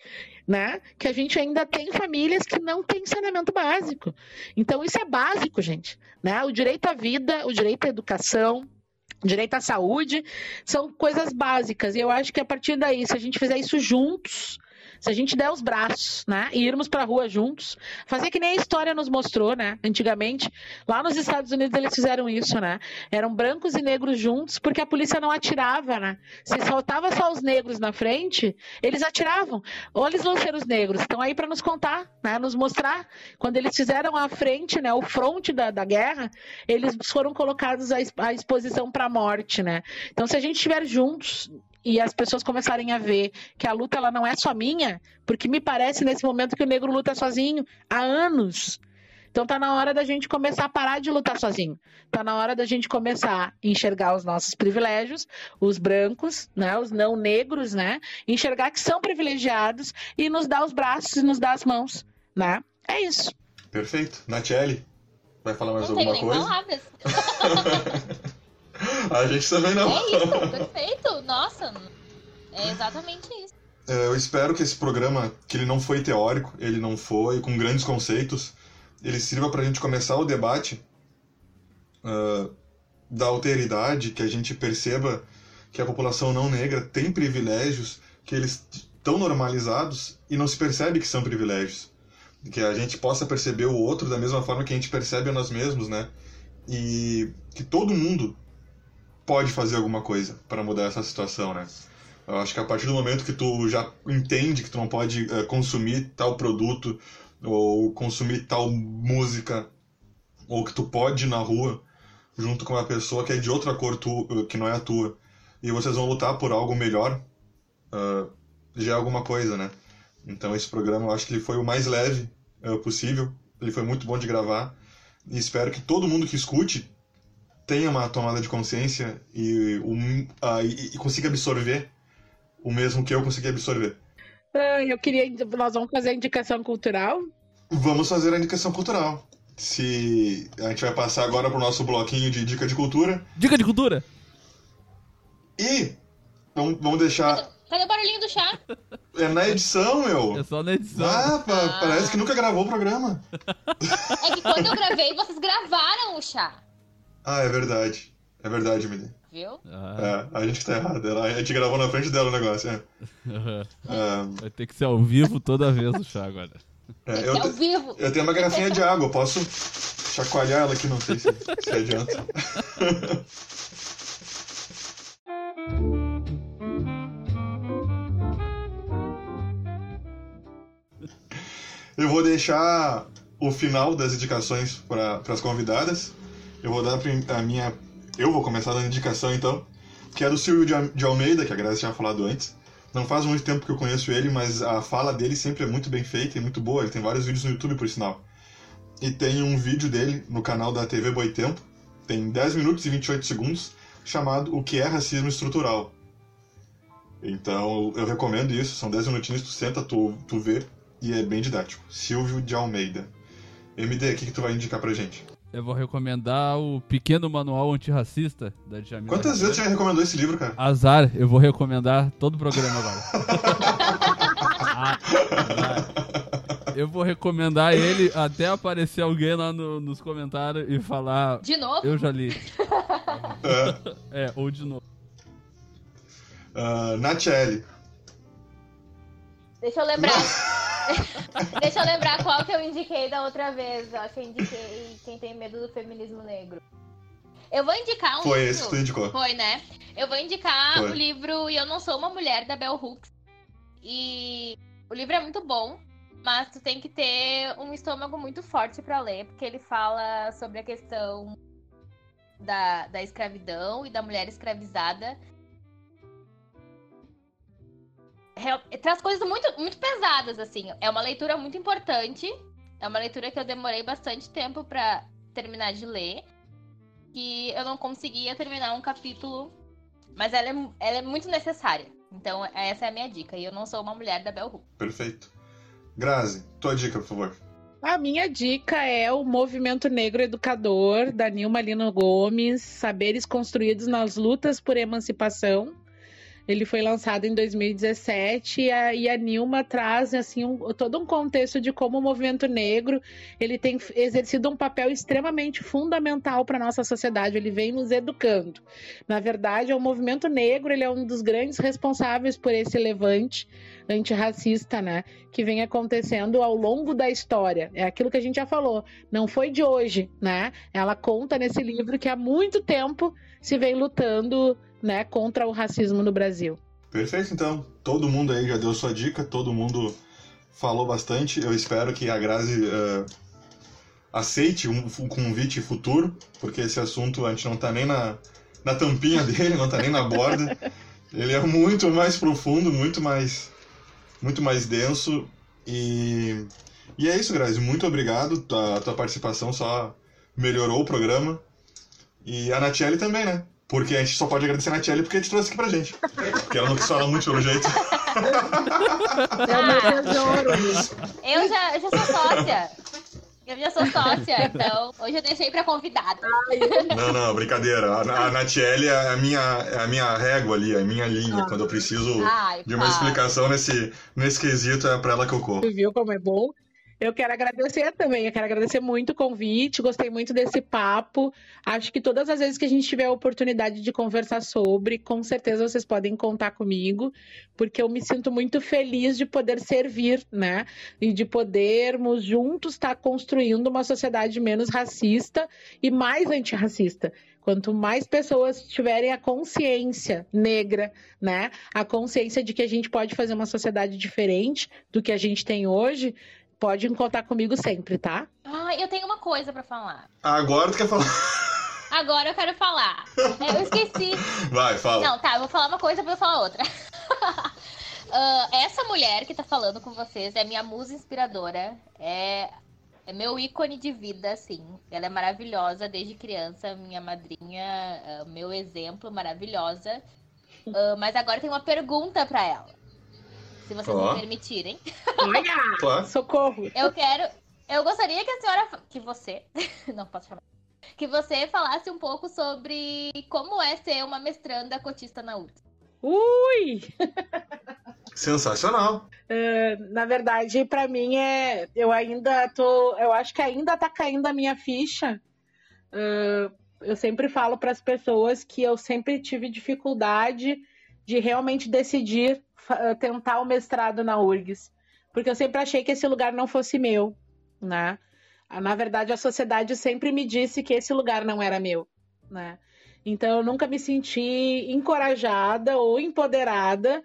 Né? Que a gente ainda tem famílias que não têm saneamento básico. Então, isso é básico, gente. Né? O direito à vida, o direito à educação, direito à saúde, são coisas básicas. E eu acho que a partir daí, se a gente fizer isso juntos, se a gente der os braços, né, e irmos para a rua juntos, fazer que nem a história nos mostrou, né, antigamente, lá nos Estados Unidos eles fizeram isso, né, eram brancos e negros juntos porque a polícia não atirava, né, se soltava só os negros na frente, eles atiravam. Olha os lanceiros negros, estão aí para nos contar, né, nos mostrar. Quando eles fizeram a frente, né, o fronte da, da guerra, eles foram colocados à exposição para a morte, né. Então, se a gente estiver juntos e as pessoas começarem a ver que a luta ela não é só minha, porque me parece nesse momento que o negro luta sozinho há anos. Então tá na hora da gente começar a parar de lutar sozinho. Tá na hora da gente começar a enxergar os nossos privilégios, os brancos, né, os não negros, né, enxergar que são privilegiados e nos dar os braços e nos dar as mãos, né? É isso. Perfeito. Natiele, vai falar mais não alguma coisa? Palavras. A gente também não. É isso, perfeito. Nossa, é exatamente isso. É, eu espero que esse programa, que ele não foi teórico, ele não foi com grandes conceitos, ele sirva para a gente começar o debate uh, da alteridade, que a gente perceba que a população não negra tem privilégios, que eles estão normalizados e não se percebe que são privilégios. Que a gente possa perceber o outro da mesma forma que a gente percebe a nós mesmos, né? E que todo mundo pode fazer alguma coisa para mudar essa situação, né? Eu acho que a partir do momento que tu já entende que tu não pode uh, consumir tal produto ou consumir tal música ou que tu pode ir na rua junto com uma pessoa que é de outra cor tu, uh, que não é a tua e vocês vão lutar por algo melhor, uh, já é alguma coisa, né? Então esse programa eu acho que ele foi o mais leve uh, possível. Ele foi muito bom de gravar. E espero que todo mundo que escute tenha uma tomada de consciência e, um, uh, e, e consiga absorver o mesmo que eu consegui absorver. Ah, eu queria. Nós vamos fazer a indicação cultural? Vamos fazer a indicação cultural. Se a gente vai passar agora pro nosso bloquinho de dica de cultura. Dica de cultura! E vamos, vamos deixar. Cadê o barulhinho do chá? É na edição, meu. É só na edição. Ah, Ah. parece que nunca gravou o programa. É que quando eu gravei, vocês gravaram o chá. Ah, é verdade. É verdade, MD. Viu? Ah, É, a gente tá errado. Ela- A gente gravou na frente dela o negócio. É. Ah, Vai ter que ser ao vivo toda vez o chá agora. é, eu, ser ao te- vivo. eu tenho uma garrafinha de água, eu posso chacoalhar ela aqui, não sei se, se adianta. Eu vou deixar o final das indicações para as convidadas. Eu vou dar a minha. Eu vou começar dando indicação então, que é do Silvio de Almeida, que a Graça tinha falado antes. Não faz muito tempo que eu conheço ele, mas a fala dele sempre é muito bem feita e muito boa. Ele tem vários vídeos no YouTube, por sinal. E tem um vídeo dele no canal da TV Boitempo, tem 10 minutos e 28 segundos, chamado O que é Racismo Estrutural. Então eu recomendo isso, são 10 minutinhos, tu senta, tu, tu vê, e é bem didático. Silvio de Almeida. MD, o que, que tu vai indicar pra gente? Eu vou recomendar o Pequeno Manual Antirracista da Djamila. Quantas vezes você já recomendou esse livro, cara? Azar, eu vou recomendar todo o programa agora. Ah, azar. Eu vou recomendar ele até aparecer alguém lá no- nos comentários e falar. De novo? Eu já li. É, É, ou de novo. uh. Deixa eu lembrar. Deixa eu lembrar qual que eu indiquei da outra vez. Eu acho que eu indiquei Quem Tem Medo do Feminismo Negro. Eu vou indicar um Foi livro. esse que tu indicou. Foi, né? Eu vou indicar Foi. o livro E Eu Não Sou Uma Mulher, da Bell Hooks. E o livro é muito bom, mas tu tem que ter um estômago muito forte pra ler, porque ele fala sobre a questão da, da escravidão e da mulher escravizada. Real- traz coisas muito, muito pesadas, assim. É uma leitura muito importante. É uma leitura que eu demorei bastante tempo pra terminar de ler. Que eu não conseguia terminar um capítulo. Mas ela é, ela é muito necessária. Então, essa é a minha dica. E eu não sou uma mulher da Bell Hooks. Perfeito. Grazi, tua dica, por favor. A minha dica é o Movimento Negro Educador, da Nilma Lino Gomes, Saberes Construídos nas Lutas por Emancipação. Ele foi lançado em 2017 e a, e a Nilma traz assim um- todo um contexto de como o movimento negro ele tem exercido um papel extremamente fundamental para nossa sociedade. Ele vem nos educando. Na verdade, o movimento negro ele é um dos grandes responsáveis por esse levante antirracista, né? que vem acontecendo ao longo da história. É aquilo que a gente já falou, não foi de hoje, né? Ela conta nesse livro que há muito tempo se vem lutando, né, contra o racismo no Brasil. Perfeito, então. Todo mundo aí já deu sua dica, todo mundo falou bastante. Eu espero que a Grazi eh, aceite um, um convite futuro, porque esse assunto a gente não tá nem na, na tampinha dele, não tá nem na borda. Ele é muito mais profundo, muito mais, muito mais denso. E, e é isso, Grazi. Muito obrigado. A tua participação só melhorou o programa. E a Natiele também, né? Porque a gente só pode agradecer a Natiele porque a gente trouxe aqui pra gente. Porque ela não quis falar muito pelo jeito. É o meu tesouro. Eu já, eu já sou sócia. Eu já sou sócia, então hoje eu deixei pra convidada. Não, não, brincadeira. A, a Natiele é a minha, é a minha régua ali, é a minha linha. Quando eu preciso Ai, de uma explicação nesse, nesse quesito, é pra ela que eu corro. Tu viu como é bom? Eu quero agradecer também, eu quero agradecer muito o convite, gostei muito desse papo. Acho que todas as vezes que a gente tiver a oportunidade de conversar sobre, com certeza vocês podem contar comigo, porque eu me sinto muito feliz de poder servir, né? E de podermos juntos estar construindo uma sociedade menos racista e mais antirracista. Quanto mais pessoas tiverem a consciência negra, né? A consciência de que a gente pode fazer uma sociedade diferente do que a gente tem hoje, pode contar comigo sempre, tá? Ah, eu tenho uma coisa pra falar. Agora tu quer falar? Agora eu quero falar. É, Eu esqueci. Vai, fala. Não, tá, eu vou falar uma coisa, depois eu vou falar outra. Uh, essa mulher que tá falando com vocês é minha musa inspiradora. É, é meu ícone de vida, assim. Ela é maravilhosa desde criança, minha madrinha, uh, meu exemplo, maravilhosa. Uh, mas agora tem uma pergunta para ela. Se vocês oh. me permitirem. Olha! Claro. Socorro! Eu quero. Eu gostaria que a senhora. Que você. Não posso chamar. Que você falasse um pouco sobre como é ser uma mestranda cotista na URSS. Ui! Sensacional. Uh, na verdade, para mim é, eu ainda tô, eu acho que ainda tá caindo a minha ficha. Uh, eu sempre falo para as pessoas que eu sempre tive dificuldade de realmente decidir tentar o mestrado na URGS, porque eu sempre achei que esse lugar não fosse meu, né? Na verdade, a sociedade sempre me disse que esse lugar não era meu, né? Então eu nunca me senti encorajada ou empoderada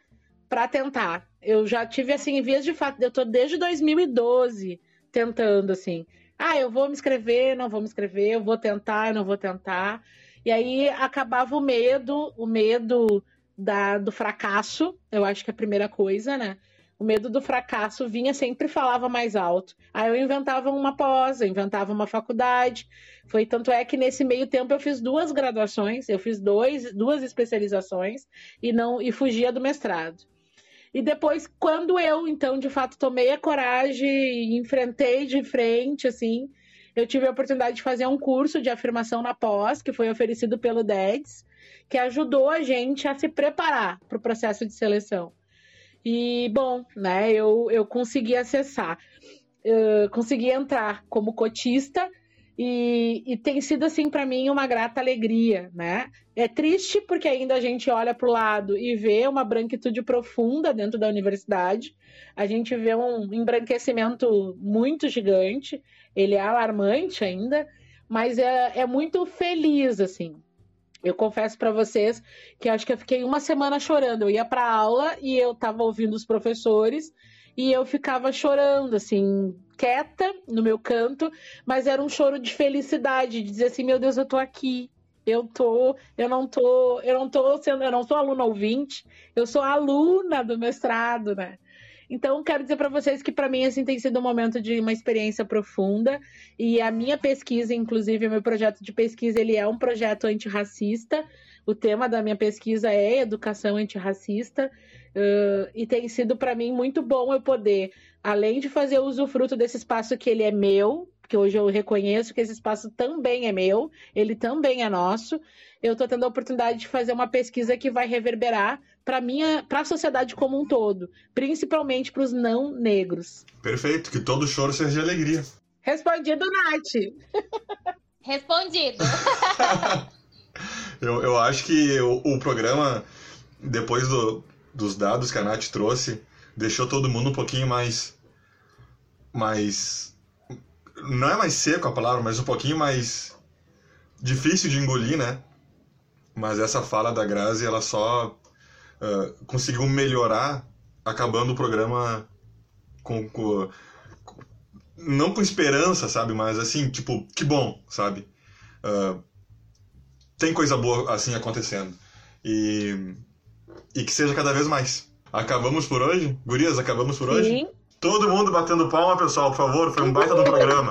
para tentar. Eu já tive assim, em vias de fato, eu tô desde 2012 tentando assim. Ah, eu vou me inscrever, não vou me inscrever, eu vou tentar, não vou tentar. E aí acabava o medo, o medo da, do fracasso, eu acho que é a primeira coisa, né? O medo do fracasso vinha sempre falava mais alto. Aí eu inventava uma pós, eu inventava uma faculdade. Foi tanto é que nesse meio tempo eu fiz duas graduações, eu fiz dois, duas especializações e não e fugia do mestrado. E depois, quando eu, então, de fato, tomei a coragem e enfrentei de frente, assim, eu tive a oportunidade de fazer um curso de afirmação na pós, que foi oferecido pelo DEDS, que ajudou a gente a se preparar para o processo de seleção. E, bom, né, eu, eu consegui acessar, uh, consegui entrar como cotista e, e tem sido, assim, para mim, uma grata alegria, né? É triste porque ainda a gente olha para o lado e vê uma branquitude profunda dentro da universidade, a gente vê um embranquecimento muito gigante, ele é alarmante ainda, mas é, é muito feliz, assim, eu confesso para vocês que acho que eu fiquei uma semana chorando. Eu ia para aula e eu tava ouvindo os professores e eu ficava chorando, assim, quieta no meu canto, mas era um choro de felicidade, de dizer assim, meu Deus, eu tô aqui. Eu tô, eu não tô, eu não tô sendo, eu não sou aluna ouvinte, eu sou aluna do mestrado, né? Então, quero dizer para vocês que para mim assim tem sido um momento de uma experiência profunda e a minha pesquisa, inclusive o meu projeto de pesquisa, ele é um projeto antirracista. O tema da minha pesquisa é educação antirracista uh, e tem sido para mim muito bom eu poder, além de fazer usufruto desse espaço que ele é meu, que hoje eu reconheço que esse espaço também é meu, ele também é nosso. Eu estou tendo a oportunidade de fazer uma pesquisa que vai reverberar para minha, para a sociedade como um todo, principalmente para os não negros. Perfeito, que todo choro seja de alegria. Respondido, Nath. Respondido. eu, eu acho que o, o programa, depois do, dos dados que a Nath trouxe, deixou todo mundo um pouquinho mais. mais. Não é mais seco a palavra, mas um pouquinho mais difícil de engolir, né? Mas essa fala da Grazi, ela só uh, conseguiu melhorar acabando o programa com, com, não com esperança, sabe, mas assim, tipo, que bom, sabe? Uh, tem coisa boa assim acontecendo. E, e que seja cada vez mais. Acabamos por hoje? Gurias, acabamos por Sim. hoje? Todo mundo batendo palma, pessoal, por favor. Foi um baita do programa.